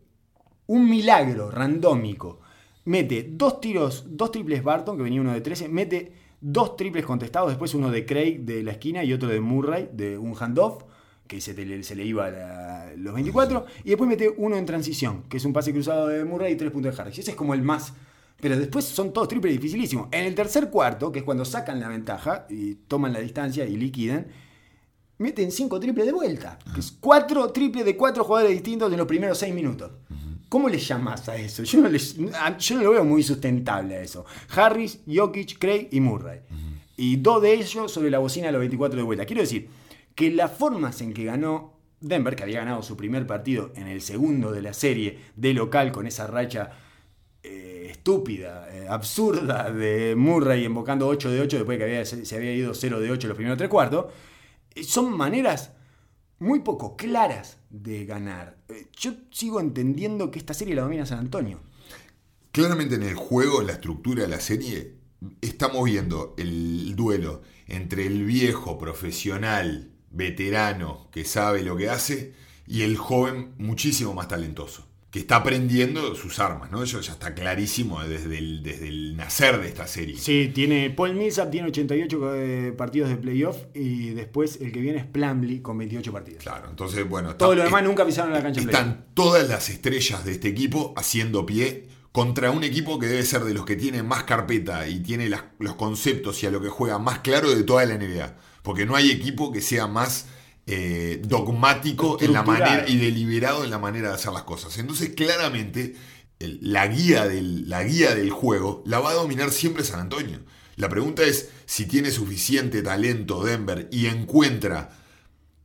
un milagro randómico. Mete dos tiros, dos triples Barton, que venía uno de 13, mete dos triples contestados, después uno de Craig de la esquina y otro de Murray, de un handoff, que se, te le, se le iba a la- los 24, y después mete uno en transición, que es un pase cruzado de Murray y tres puntos de Harris. Ese es como el más... Pero después son todos triples dificilísimos. En el tercer cuarto, que es cuando sacan la ventaja y toman la distancia y liquidan, meten cinco triples de vuelta. Que es cuatro triples de cuatro jugadores distintos en los primeros seis minutos. ¿Cómo le llamas a eso? Yo no, a- yo no lo veo muy sustentable a eso. Harris, Jokic, Craig y Murray. Y dos de ellos sobre la bocina de los 24 de vuelta. Quiero decir que las formas en que ganó Denver, que había ganado su primer partido en el segundo de la serie de local con esa racha eh, estúpida, eh, absurda de Murray invocando 8 de 8 después de que se, había ido 0 de 8 los primeros tres cuartos, eh, son maneras muy poco claras de ganar. Yo sigo entendiendo que esta serie la domina San Antonio. Claramente en el juego, en la estructura de la serie, estamos viendo el duelo entre el viejo profesional, veterano, que sabe lo que hace, y el joven muchísimo más talentoso, que está aprendiendo sus armas, ¿no? Eso ya está clarísimo desde el, desde el nacer de esta serie. Sí, tiene Paul Millsap tiene 88 eh, partidos de playoff y después el que viene es Plumlee con 28 partidos. Claro, entonces, bueno, Todo está- lo demás nunca pisaron la cancha. Están todas las estrellas de este equipo haciendo pie contra un equipo que debe ser de los que tiene más carpeta y tiene las- los conceptos y a lo que juega más claro de toda la NBA. Porque no hay equipo que sea más eh, dogmático en la manera y deliberado en la manera de hacer las cosas. Entonces, claramente, el- la, guía del, la guía del juego la va a dominar siempre San Antonio. La pregunta es si tiene suficiente talento Denver y encuentra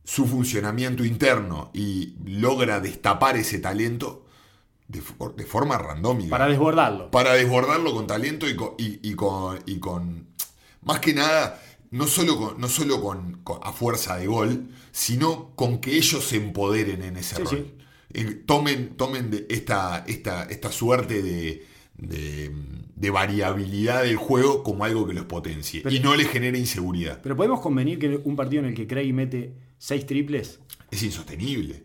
su funcionamiento interno y logra destapar ese talento de, for- de forma randómica. Para desbordarlo. Para desbordarlo con talento y con, y, y con, y con- Más que nada, no solo, con, no solo con, con- a fuerza de gol, sino con que ellos se empoderen en ese Sí, rol. sí. Eh, tomen tomen de esta, esta, esta suerte de, de, de variabilidad del juego como algo que los potencie Pero- y no les genere inseguridad. Pero podemos convenir que un partido en el que Craig mete 6 triples. Es insostenible.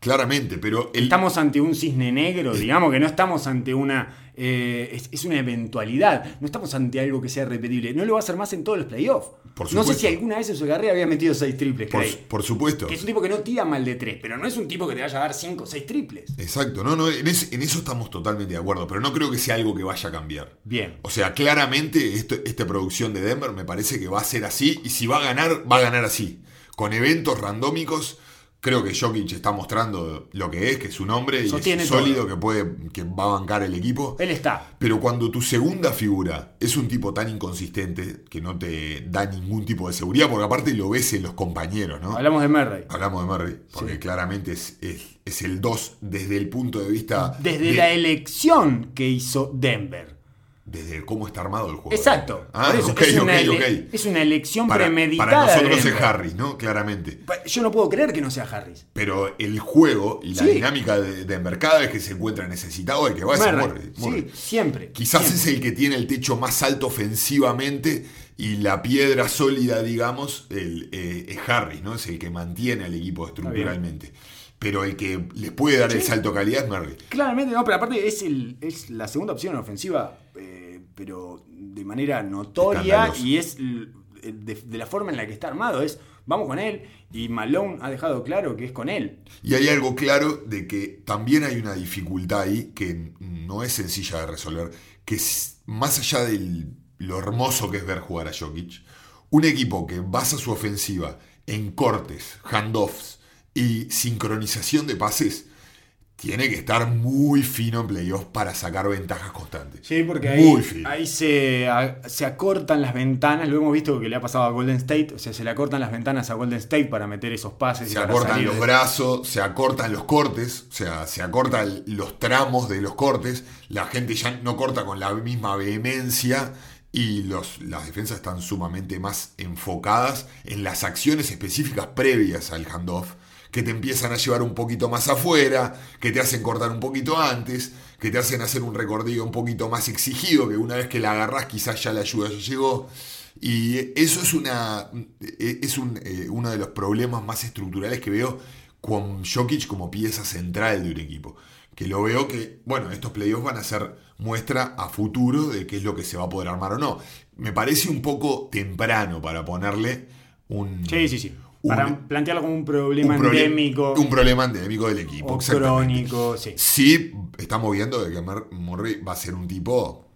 Claramente, pero el, Estamos ante un cisne negro, digamos que no estamos ante una. eh, es, es una eventualidad, no estamos ante algo que sea repetible. No lo va a hacer más en todos los playoffs. Por No sé si alguna vez en su carrera había metido 6 triples, por, por supuesto. Que es un tipo que no tira mal de 3, pero no es un tipo que te vaya a dar 5 o 6 triples. Exacto, no, no, en, es- en eso estamos totalmente de acuerdo, pero no creo que sea algo que vaya a cambiar. Bien. O sea, claramente esto- esta producción de Denver me parece que va a ser así y si va a ganar, va a ganar así. Con eventos randómicos, creo que Jokic está mostrando lo que es, que es su nombre y Sostiene es todo. sólido, que, puede, que va a bancar el equipo. Él está. Pero cuando tu segunda figura es un tipo tan inconsistente que no te da ningún tipo de seguridad, porque aparte lo ves en los compañeros, ¿no? Hablamos de Murray. Hablamos de Murray, porque Sí. claramente es, es- es el 2 desde el punto de vista Desde de- la elección que hizo Denver. Desde cómo está armado el juego. Exacto. Ah, Por eso, ok, es, una ok, ele- ok. es una elección Para, premeditada. para de nosotros es. Harris, ¿no? Claramente. Yo no puedo creer que no sea Harris. Pero el juego y la Sí. dinámica de cada vez que se encuentra necesitado, el que va es Murray. Sí, siempre. Quizás siempre. es el que tiene el techo más alto ofensivamente y la piedra sólida, digamos, el, eh, es Harris, ¿no? Es el que mantiene al equipo estructuralmente. Pero el que les puede dar el salto de calidad es Murray. Claramente no, pero aparte es, el, es la segunda opción ofensiva, eh, pero de manera notoria y es de la forma en la que está armado. Es vamos con él y Malone ha dejado claro que es con él. Y hay algo claro de que también hay una dificultad ahí que no es sencilla de resolver, que es más allá de lo hermoso que es ver jugar a Jokic, un equipo que basa su ofensiva en cortes, handoffs y sincronización de pases, tiene que estar muy fino en playoffs para sacar ventajas constantes. Sí, porque ahí, ahí se, a- se acortan las ventanas. Lo hemos visto que le ha pasado a Golden State. O sea, se le acortan las ventanas a Golden State para meter esos pases. y Se acortan los de- brazos, se acortan los cortes, o sea, se acortan los tramos de los cortes. La gente ya no corta con la misma vehemencia y los, las defensas están sumamente más enfocadas en las acciones específicas previas al handoff, que te empiezan a llevar un poquito más afuera, que te hacen cortar un poquito antes, que te hacen hacer un recorrido un poquito más exigido, que una vez que la agarrás quizás ya la ayuda ya llegó. Y eso es, una, es un, eh, uno de los problemas más estructurales que veo con Jokic como pieza central de un equipo. Que lo veo que, bueno, estos playoffs van a ser muestra a futuro de qué es lo que se va a poder armar o no. Me parece un poco temprano para ponerle un, Sí, sí, sí. Para plantearlo como un problema un endémico un problema endémico del equipo. o crónico. Sí. Sí, estamos viendo de que Murray va a ser un tipo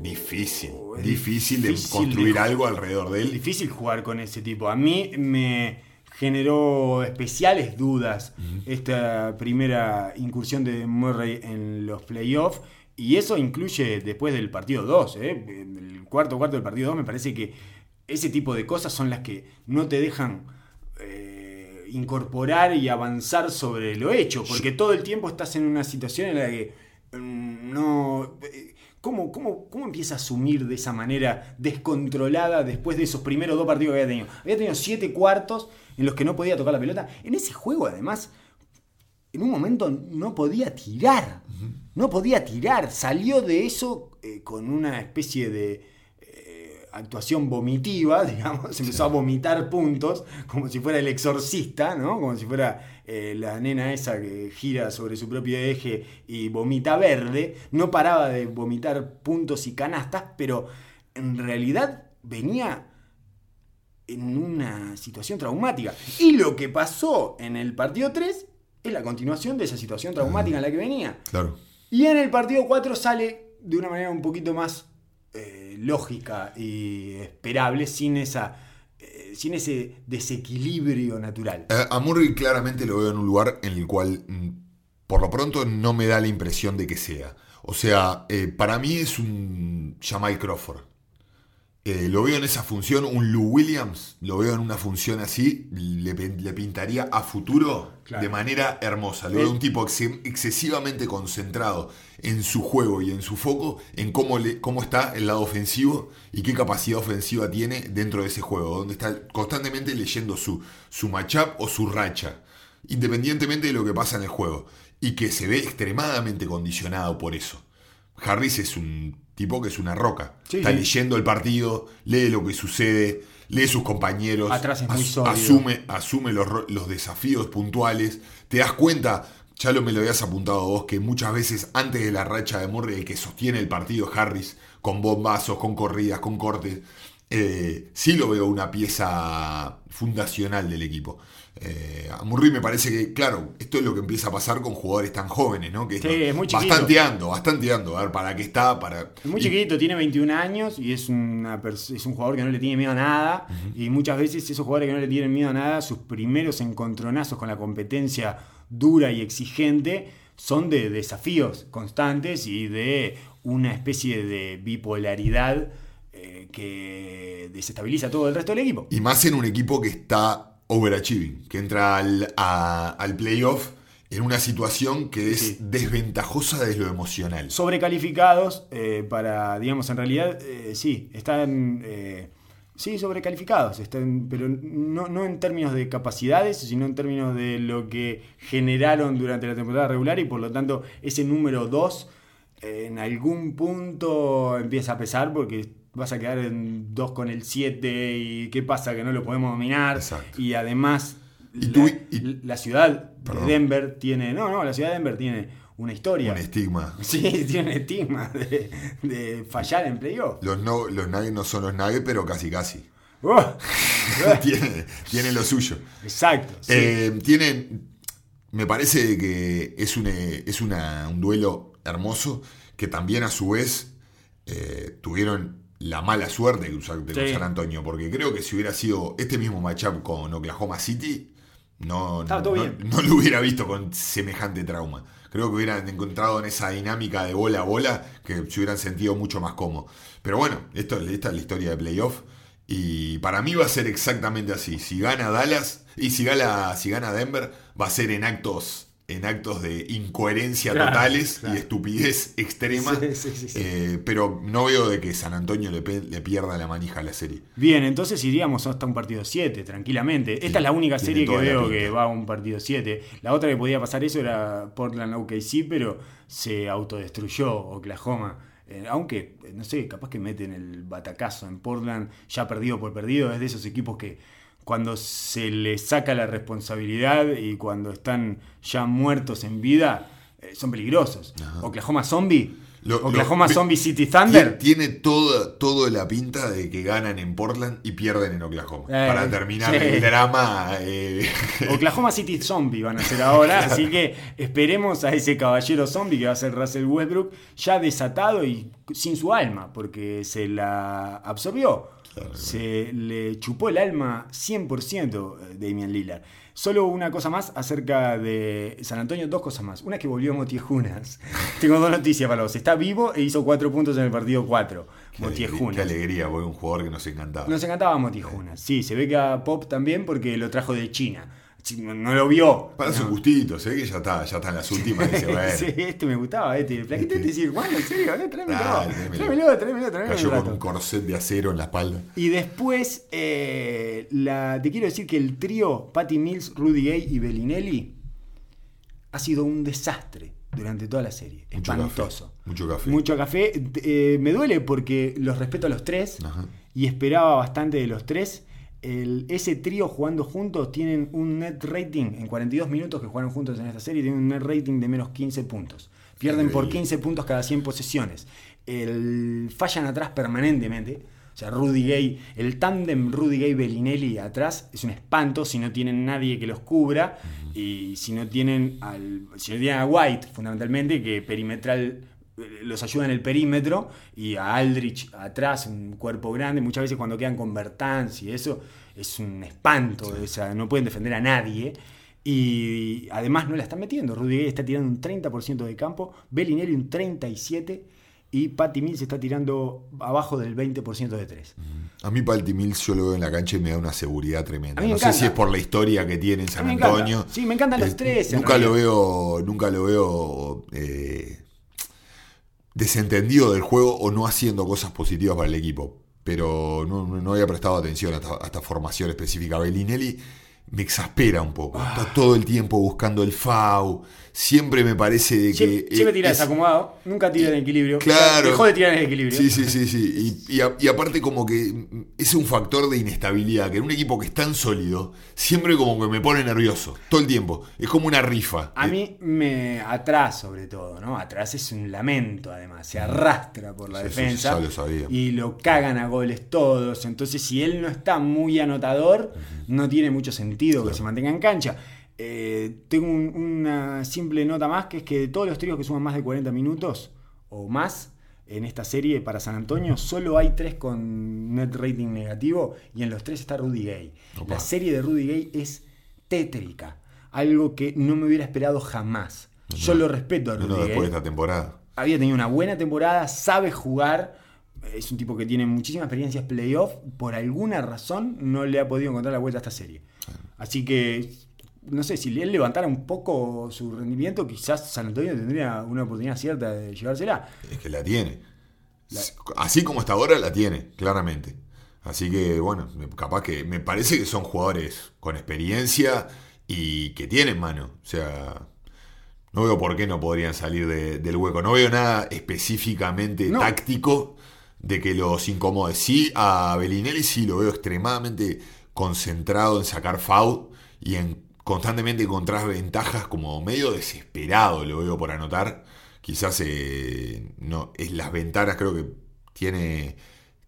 difícil. Oh, difícil de construir de- algo alrededor de él. difícil jugar con ese tipo. A mí me generó especiales dudas esta primera incursión de Murray en los playoffs. Y eso incluye después del partido 2. ¿eh? El cuarto cuarto del partido 2 me parece que ese tipo de cosas son las que no te dejan incorporar y avanzar sobre lo hecho. Porque todo el tiempo estás en una situación en la que mm, no... eh, ¿Cómo, cómo, ¿Cómo empieza a asumir de esa manera descontrolada después de esos primeros dos partidos que había tenido? Había tenido siete cuartos en los que no podía tocar la pelota. En ese juego, además, en un momento no podía tirar. No podía tirar. Salió de eso eh, con una especie de actuación vomitiva, digamos. Empezó a vomitar puntos, como si fuera el exorcista, ¿no? Como si fuera eh, la nena esa que gira sobre su propio eje y vomita verde. No paraba de vomitar puntos y canastas, pero en realidad venía en una situación traumática. Y lo que pasó en el partido 3 es la continuación de esa situación traumática en la que venía. Claro. Y en el partido 4 sale de una manera un poquito más eh, lógica y esperable, sin, esa, eh, sin ese desequilibrio natural. Eh, A Murray claramente lo veo en un lugar en el cual, mm, por lo pronto, no me da la impresión de que sea. O sea, para mí es un Jamal Crawford. Eh, lo veo en esa función, un Lou Williams, lo veo en una función así, le, pin- le pintaría a futuro Claro. de manera hermosa. Lo Eh. veo un tipo ex- excesivamente concentrado en su juego y en su foco, en cómo, le, cómo está el lado ofensivo y qué capacidad ofensiva tiene dentro de ese juego, donde está constantemente leyendo su, su matchup o su racha, independientemente de lo que pasa en el juego, y que se ve extremadamente condicionado por eso. Harris es un tipo que es una roca. Sí, Está sí. leyendo el partido, lee lo que sucede, lee sus compañeros, Atrás es muy as- sólido. asume, asume los, desafíos puntuales. Te das cuenta, ya lo me lo habías apuntado vos, que muchas veces antes de la racha de Murray, el que sostiene el partido Harris, con bombazos, con corridas, con cortes. Eh, sí lo veo una pieza fundacional del equipo. Eh, a Murray me parece que, claro, esto es lo que empieza a pasar con jugadores tan jóvenes, ¿no? Que Sí, es muy chiquito. bastanteando, bastanteando, a ver para qué está, para... Es muy y- chiquito, tiene 21 años y es, una es un jugador que no le tiene miedo a nada. Y muchas veces esos jugadores que no le tienen miedo a nada, sus primeros encontronazos con la competencia dura y exigente son de desafíos constantes y de una especie de bipolaridad eh, que desestabiliza todo el resto del equipo. Y más en un equipo que está overachieving, que entra al, a- al playoff en una situación que es Sí. desventajosa desde lo emocional. sobrecalificados eh, para, digamos, en realidad, eh, sí, están, eh, sí, sobrecalificados, están, pero no, no en términos de capacidades, sino en términos de lo que generaron durante la temporada regular y por lo tanto ese número 2 en algún punto empieza a pesar porque vas a quedar en 2 con el 7 y qué pasa que no lo podemos dominar Exacto. y además Y la, tú- y- la ciudad Perdón. de Denver tiene, no, no, la ciudad de Denver tiene una historia. Un estigma. Sí, tiene un estigma de, de fallar en playoff. Los, no, los Nuggets no son los Nuggets, pero casi casi. Oh, tienen, tienen lo suyo. Exacto. sí. Eh, tienen. Me parece que es, un, es una- un duelo hermoso que también a su vez eh, tuvieron la mala suerte de cruzar de Sí. San Antonio, porque creo que si hubiera sido este mismo matchup con Oklahoma City, no, no, no lo hubiera visto con semejante trauma. Creo que hubieran encontrado en esa dinámica de bola a bola que se hubieran sentido mucho más cómodos. Pero bueno, esto, esta es la historia de playoff. Y para mí va a ser exactamente así. Si gana Dallas y si gana, si gana Denver, va a ser en actos, en actos de incoherencia Claro, totales claro. y estupidez extrema. Sí, sí, sí, sí. Eh, pero no veo de que San Antonio le, pierda la manija a la serie. Bien, entonces iríamos hasta un partido 7, tranquilamente. Esta es la única serie que veo que va a un partido 7. La otra que podía pasar eso era Portland OKC, pero se autodestruyó Oklahoma. Eh, aunque, no sé, capaz que meten el batacazo en Portland, ya perdido por perdido, es de esos equipos que cuando se les saca la responsabilidad y cuando están ya muertos en vida, eh, son peligrosos. Oklahoma Zombie, Lo- Oklahoma Zombie City Thunder. Tiene toda, toda la pinta de que ganan en Portland y pierden en Oklahoma. Eh, para terminar sí. el drama. eh, Oklahoma City Zombie van a ser ahora, así que esperemos a ese caballero zombie que va a ser Russell Westbrook, ya desatado y sin su alma, porque se la absorbió. Se le chupó el alma 100% Damian Lillard. Solo una cosa más acerca de San Antonio, dos cosas más. Una es que volvió Motiejunas. Tengo dos noticias para vos. Está vivo e hizo cuatro puntos en el partido 4. qué, alegría, qué Motiejunas. alegría, porque un jugador que nos encantaba. Nos encantaba Motiejunas. Sí, se ve que a Pop también porque lo trajo de China. No, no lo vio. Para No. sus gustitos, ¿eh? que ya está, ya está en las últimas. Dice, bueno, Sí, este me gustaba, este. El flaquito este decir, bueno, en serio, eh, tráemelo. Tráemelo. Tráemelo, tráemelo, cayó con un corset de acero en la espalda. Y después, eh, la, te quiero decir que el trío Patty Mills, Rudy Gay y Bellinelli ha sido un desastre durante toda la serie. Mucho Espantoso. café, mucho café. Mucho café. Eh, me duele porque los respeto a los tres Ajá. y esperaba bastante de los tres. El- ese trío jugando juntos tienen un net rating en 42 minutos que jugaron juntos en esta serie, tienen un net rating de menos 15 puntos. Pierden por Increíble. 15 puntos cada 100 posesiones. El, fallan atrás permanentemente. O sea, Rudy Gay, el tándem Rudy Gay Bellinelli atrás es un espanto si no tienen nadie que los cubra y si no tienen al, si no tienen a White fundamentalmente que perimetral los ayuda en el perímetro y a Aldrich atrás, un cuerpo grande, muchas veces cuando quedan con Bertans y eso es un espanto, o sea, no pueden defender a nadie. Y además no la están metiendo. Rudy Gay está tirando un 30% de campo, Bellinelli un 37% y Patty Mills está tirando abajo del 20% de 3. A mí Palti Mills yo lo veo en la cancha y me da una seguridad tremenda. No sé si es por la historia que tiene en San. Antonio. Sí, me encantan los tres, Nunca lo veo, nunca lo veo eh, desentendido del juego o no haciendo cosas positivas para el equipo. Pero no, no- había prestado atención a esta, a esta formación específica. Bellinelli me exaspera un poco. Ah. Está todo el tiempo buscando el FAU. Siempre me parece de que. Siempre, siempre tira es- desacomodado, nunca tira en equilibrio. Claro. Dejó de tirar en equilibrio. Sí, sí, sí, sí. Y, y a- y aparte como que es un factor de inestabilidad, que en un equipo que es tan sólido, siempre como que me pone nervioso, todo el tiempo. Es como una rifa. A Eh, mí me atrás sobre todo, ¿no? Atrás es un lamento además, se arrastra por la Sí, eso defensa ya lo sabía. y lo cagan a goles todos. Entonces si él no está muy anotador, no tiene mucho sentido que se mantenga en cancha. Eh, tengo un- una simple nota más, que es que de todos los tríos que suman más de 40 minutos o más en esta serie para San Antonio, solo hay tres con net rating negativo y en los tres está Rudy Gay. Opa. La serie de Rudy Gay es tétrica, algo que no me hubiera esperado jamás. Yo lo respeto a Rudy no, Gay después de esta temporada. había tenido una buena temporada, sabe jugar, es un tipo que tiene muchísimas experiencias playoff, por alguna razón no le ha podido encontrar la vuelta a esta serie. Así que no sé, si él levantara un poco su rendimiento, quizás San Antonio tendría una oportunidad cierta de llevársela. Es que la tiene. Así como está ahora, la tiene, claramente. Así que, bueno, capaz que me parece que son jugadores con experiencia y que tienen mano. O sea, no veo por qué no podrían salir del hueco. No veo nada específicamente táctico de que los incomode. Sí, a Bellinelli sí lo veo extremadamente concentrado en sacar foul y en constantemente encontrar ventajas como medio desesperado, lo veo por anotar. Quizás eh, no, es las ventanas, creo que tiene,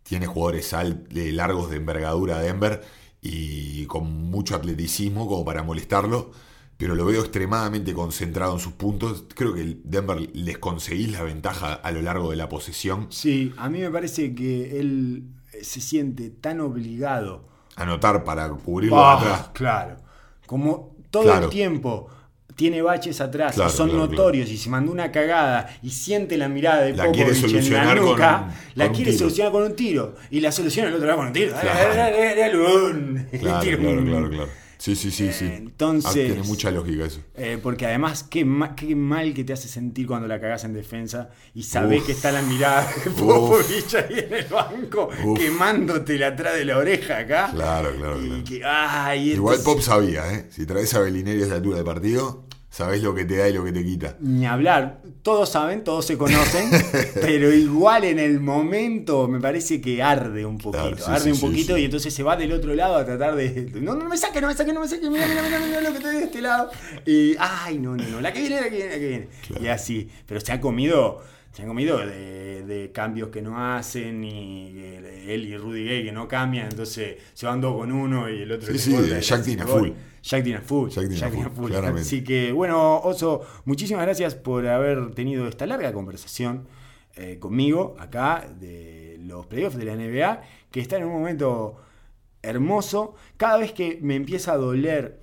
tiene jugadores largos de envergadura Denver y con mucho atleticismo como para molestarlo pero lo veo extremadamente concentrado en sus puntos. Creo que Denver les conseguís la ventaja a lo largo de la posesión. Sí, a mí me parece que él se siente tan obligado. A anotar para cubrirlo ah, atrás. Claro. Como todo el tiempo tiene baches atrás y son notorios y se mandó una cagada y siente la mirada de la solucionar en la nuca, la quiere solucionar con un tiro y la soluciona el otro lado con un tiro. claro, claro, claro. Sí, sí, sí, sí. Entonces. Ah, tiene mucha lógica eso. Eh, porque además, qué, qué mal que te hace sentir cuando la cagas en defensa y sabés que está la mirada de Popovich ahí en el banco quemándote atrás de la oreja acá. Claro, claro, claro. Igual Pop sabía, ¿eh? Si traes a Belineri a esa altura de partido. Sabés lo que te da y lo que te quita. Ni hablar. Todos saben, todos se conocen, pero igual en el momento me parece que arde un poquito. arde un poquito y entonces se va del otro lado a tratar de. No, no me saque, no me saque, no me saque. Mira, mira, mira, mira lo que te de este lado. Y. Ay, no, no, no. La que viene, la que viene, la que viene. Y así. Pero se ha comido se han comido de, cambios que no hacen, y él y Rudy Gay que no cambian, entonces se van dos con uno y el otro. Sí, sí, Jack Tina full. Jack Tina full. Jack full, Así que, bueno, Oso, muchísimas gracias por haber tenido esta larga conversación eh, conmigo acá de los playoffs de la NBA, que está en un momento hermoso. Cada vez que me empieza a doler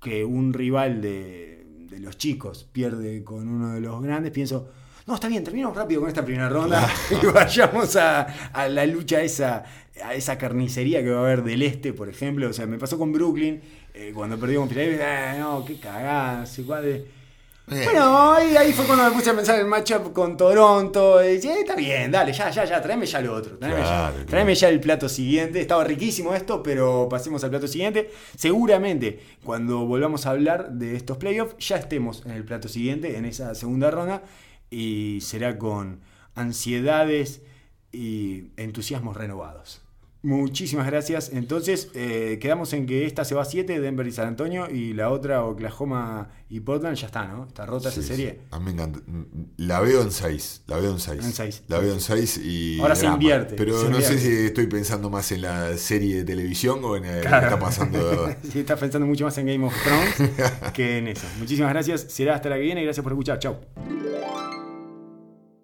que un rival de, de los chicos pierde con uno de los grandes, pienso no, está bien, terminamos rápido con esta primera ronda y vayamos a, la lucha esa, a esa carnicería que va a haber del este, por ejemplo. O sea, me pasó con Brooklyn, eh, cuando perdió con Philadelphia, no, qué cagada, eh. Bueno, ahí, fue cuando me puse a pensar en el matchup con Toronto. Y dije, está bien, dale, ya, ya, ya, tráeme ya lo otro. Tráeme, ya, el plato siguiente. Estaba riquísimo esto, pero pasemos al plato siguiente. Seguramente, cuando volvamos a hablar de estos playoffs, ya estemos en el plato siguiente, en esa segunda ronda y será con ansiedades y entusiasmos renovados. Muchísimas gracias. Entonces, eh, quedamos en que esta se va a 7, Denver y San Antonio, y la otra, Oklahoma y Portland, ya está, ¿no? Está rota esa serie. A mí me encanta. La veo en 6. La veo en 6. La veo en 6 y. Ahora se invierte. Pero no sé si estoy pensando más en la serie de televisión o en lo que está pasando de verdad. sí, estás pensando mucho más en Game of Thrones que en eso. Muchísimas gracias. Será hasta la que viene y gracias por escuchar. Chao.